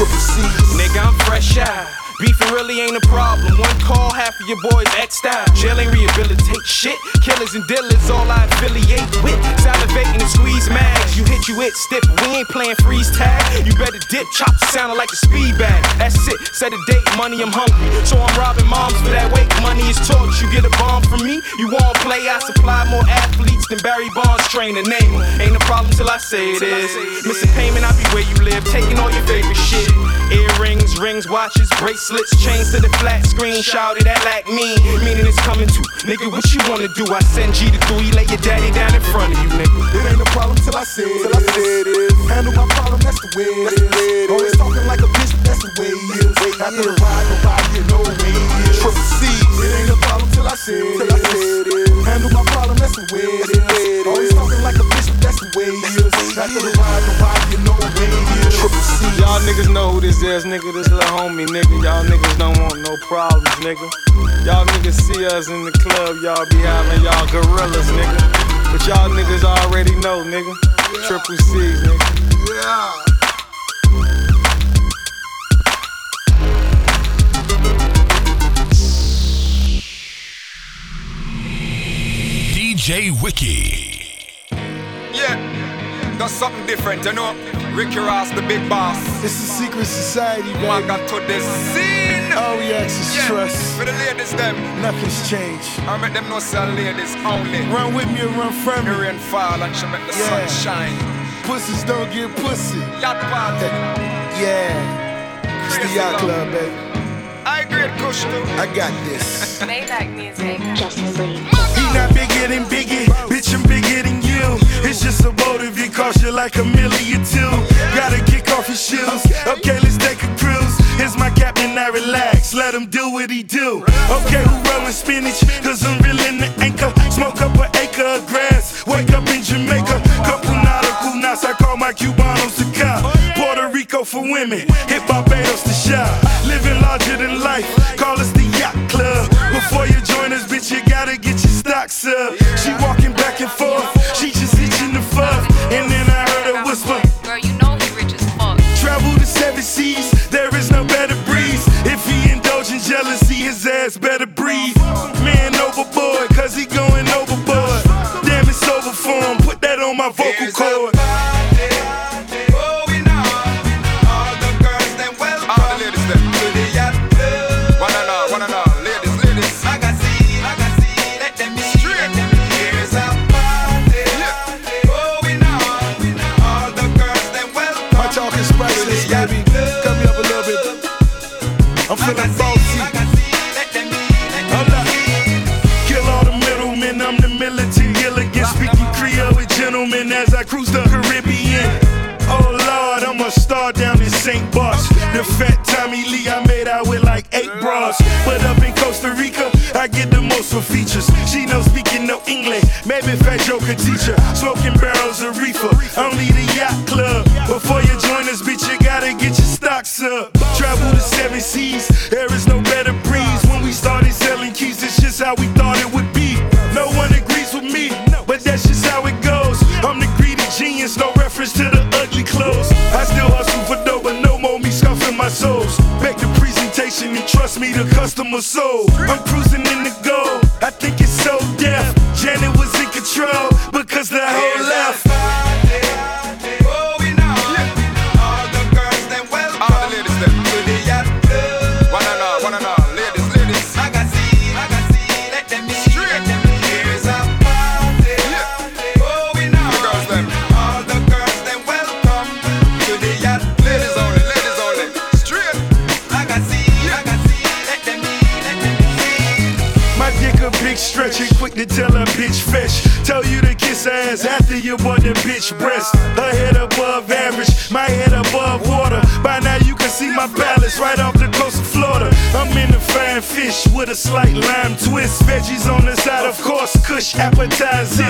Triple C. Nigga, I'm fresh out. Beefing really ain't a problem. One call, half of your boys X'd out. Jail ain't rehabilitate shit. Killers and dealers, all I affiliate with. Salivating and squeeze mags. You hit you it stiff. We ain't playing freeze tag. You better dip. Chop sounding like a speed bag. That's it. Set a date, money, I'm hungry. So I'm robbing moms for that weight. Money is torch. You get a bomb from me. You won't play. I supply more athletes than Barry Bonds trainer. name. Ain't a problem till I say it is. Missing payment, I be where you live. Taking all your favorite shit. Earrings, rings, watches, bracelets, chains to the flat screen. Shouted at like me, meaning it's coming to. Nigga, what you wanna do? I send G to three, lay your daddy down in front of you, nigga. It ain't a problem till I say it. Till I say it is. Handle my problem, that's the way it is. Always talking like a bitch, but that's the way it is. After the ride, nobody you know the way it is. Proceed. It ain't a problem till I say it. Till I say it is. Handle my problem, that's the way it is. Always talking like a bitch, but that's the way it is. After the ride, nobody you know the way it is. Y'all niggas know who this is, nigga. This little homie, nigga. Y'all niggas don't want no problems, nigga. Y'all niggas see us in the club, y'all be having y'all gorillas, nigga. But y'all niggas already know, nigga. Triple C, nigga. Yeah. DJ Wiki. Yeah, something different, you know. Ricky Ross, the big boss. It's a secret society, baby. Man got to the scene. All we ask is Yeah, trust. For the ladies, them. Nothing's changed. I make them know say ladies only. Run with me or run from me. The rain fall and she make the Yeah. sun shine. Pussies don't get pussy. Yacht party. Yeah. It's the Crazy yacht love. club, baby. I grade kush too. I got this. Maybach music. Justice League. He not bigger than Biggie, bitch, I'm bigger than you. It's just a motive, it costs you like a million two. Gotta kick off his shoes. Okay, let's take a cruise. Here's my captain, I relax. Let him do what he do. Okay, who rolling spinach? Cause I'm reeling the anchor. Smoke up an acre of grass. Wake up in Jamaica. Couple nautical knots, I call my Cubanos to cop. Puerto Rico for women. Hit Barbados to shop. Living larger than life. Call us the yacht club. Before you join us, bitch, you gotta get your stocks up. She walking back and forth. Maybe Fedro could teach her like lime twist, veggies on the side, of course, kush appetizer.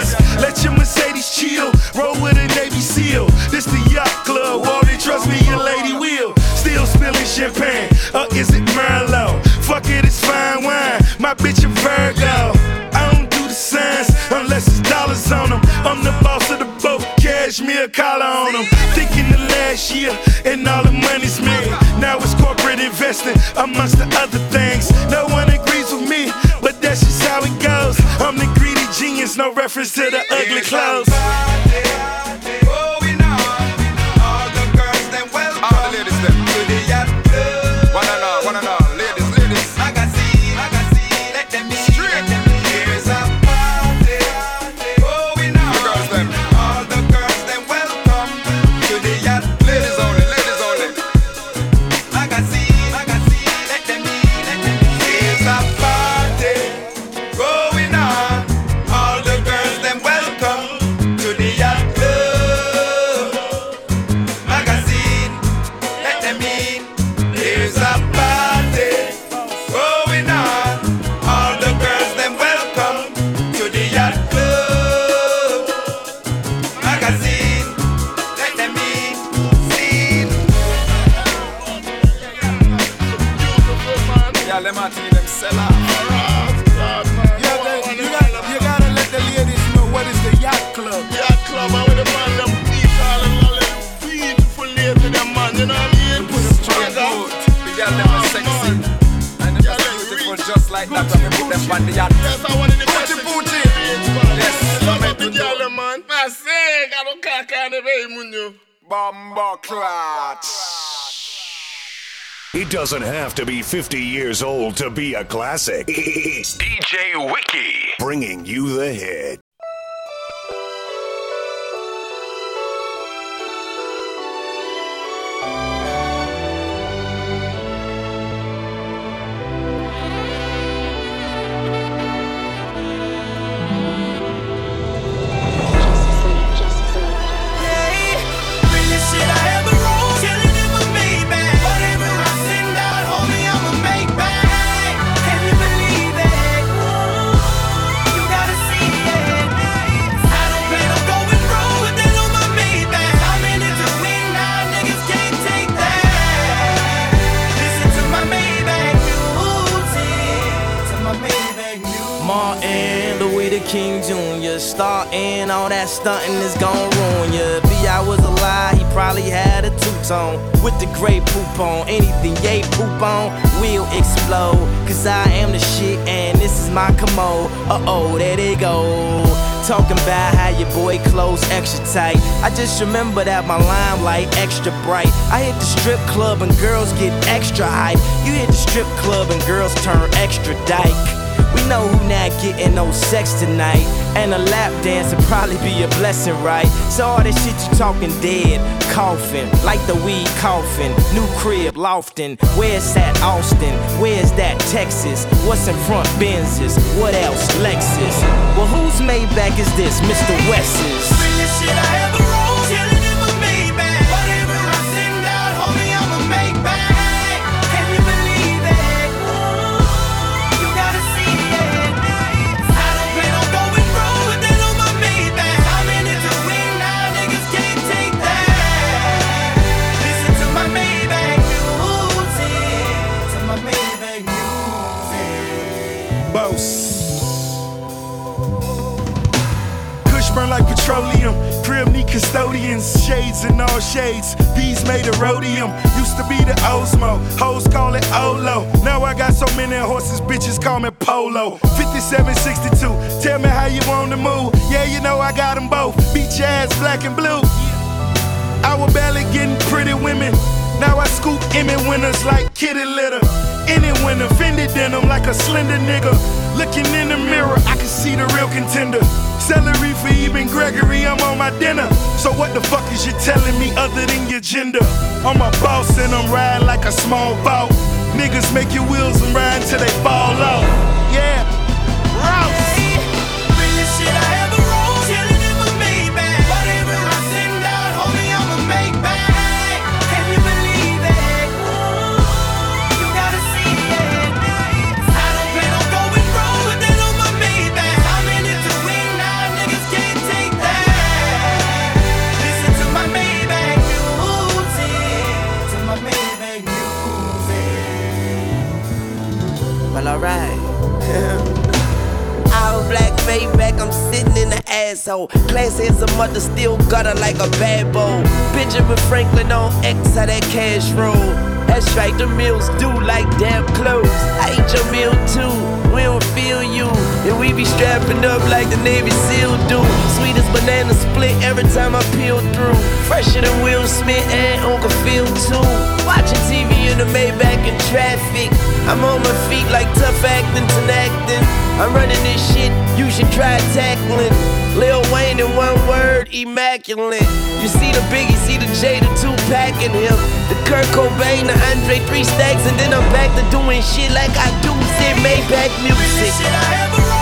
doesn't have to be 50 years old to be a classic. it's DJ Wiki bringing you the hit. the Grey Poupon. Anything yay poop on will explode. Cause I am the shit and this is my commode. Uh oh, there they go. Talking about how your boy clothes extra tight. I just remember that my limelight extra bright. I hit the strip club and girls get extra hype. You hit the strip club and girls turn extra dyke. We know who not getting no sex tonight. And a lap dance would probably be a blessing, right? So all this shit you talking dead, coughing, like the weed coughing. New crib, lofting. Where's that Austin? Where's that Texas? What's in front Benz's? What else? Lexus. Well, whose Maybach is this? Mr. West's. Shades. Bees made of rhodium. Used to be the Osmo, hoes call it Olo. Now I got so many horses, bitches call me Polo. 5762, tell me how you want to move. Yeah, you know I got them both. Beach ass, black and blue. I was barely getting pretty women. Now I scoop Emmy winners like kitty litter. Any winner, Fendi denim like a slender nigga. Looking in the mirror, I can see the real contender. Celery for even Gregory, I'm on my dinner. So what the fuck is you telling me other than your gender? I'm a boss and I'm riding like a small boat. Niggas make your wheels and ride till they fall off. All black Maybach, I'm sitting in the asshole. Classy as a mother, still gutter like a bad boy. Benjamin Franklin on X, how that cash roll. That's right, the meals do like damn clothes. I eat your meal too, we don't feel you. And we be strapping up like the Navy SEAL do. Sweet as banana split every time I peel through. Fresher than Will Smith and Uncle Phil too. Watching TV in the Maybach in traffic. I'm on my feet like tough acting to acting. I'm running this shit, you should try tackling. Lil Wayne in one word, immaculate. You see the Biggie, see the J, the 2Pac in him. The Kurt Cobain, the Andre, three stacks, and then I'm back to doing shit like I do. Sit Maybach music.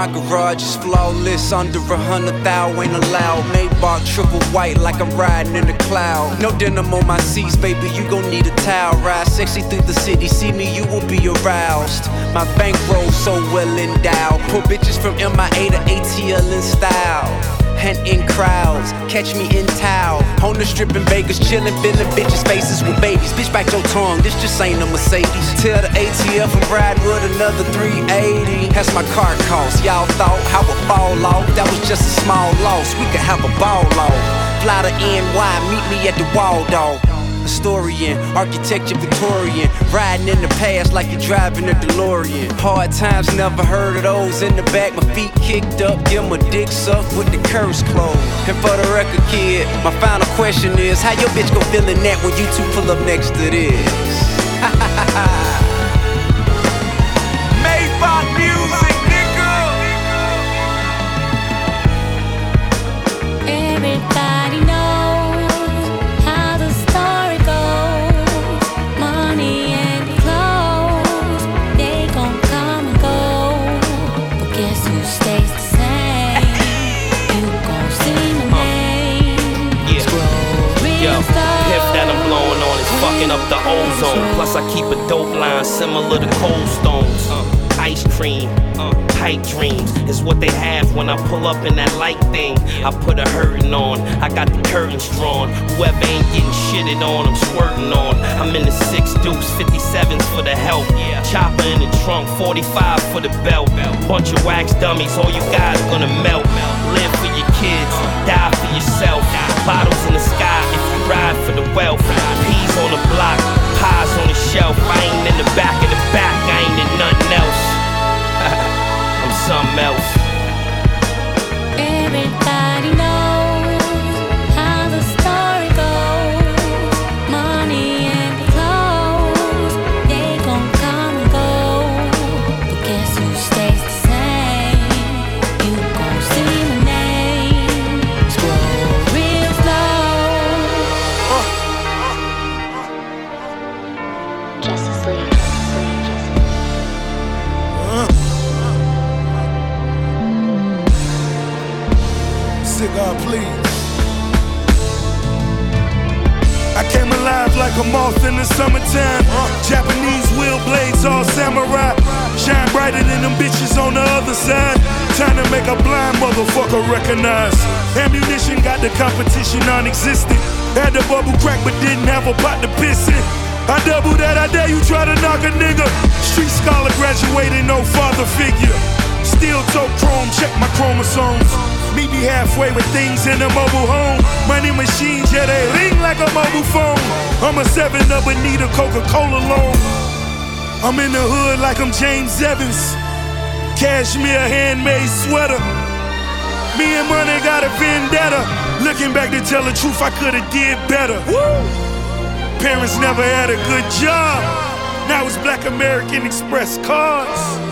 My garage is flawless, under a hundred thou ain't allowed. Maybach triple white like I'm riding in the cloud. No denim on my seats, baby, you gon' need a towel. Ride sexy through the city, see me, you will be aroused. My bankroll so well endowed. Pull bitches from MIA to ATL in style. And in crowds, catch me in towel. On the strip in Vegas, chillin', feelin' bitches' faces with babies. Bitch, back your tongue, this just ain't a Mercedes. Tell the ATF I'm another 380. That's my car cost. Y'all thought I would fall off. That was just a small loss. We could have a ball off. Fly to NY, meet me at the wall, dog. Historian, architecture Victorian, riding in the past like you're driving a DeLorean. Hard times, never heard of those. In the back, my feet kicked up, give my dick sucked with the curse closed. And for the record, kid, my final question is: How your bitch go feeling that when you two pull up next to this? [laughs] Maybach music, nigga. Everybody up the ozone. Plus, I keep a dope line similar to cold stones. Uh, ice cream, uh, pipe dreams is what they have when I pull up in that light thing. I put a hurtin' on, I got the curtains drawn. Whoever ain't getting shitted on, I'm squirting on. I'm in the six dukes, 57s for the help. Chopper in the trunk, 45 for the belt. Bunch of wax dummies, all you guys gonna melt. Live for your kids, die for yourself. Bottles in the sky ride for the wealth. Peas on the block, pies on the shelf. I ain't in the back of the back, I ain't in nothing else. [laughs] I'm something else. Everything. A moth in the summertime. Japanese wheel blades, all samurai. Shine brighter than them bitches on the other side. Time to make a blind motherfucker recognize. Ammunition got the competition non-existent. Had the bubble crack, but didn't have a pot to piss in. I double that, I dare you try to knock a nigga. Street scholar graduated, no father figure. Steel toe chrome, check my chromosomes. Meet me halfway with things in a mobile home. Money machines, yeah, they ring like a mobile phone. I'm a seven up and need a Coca-Cola loan. I'm in the hood like I'm James Evans. Cashmere handmade sweater. Me and money got a vendetta. Looking back to tell the truth, I could've did better. Parents never had a good job. Now it's Black American Express cards.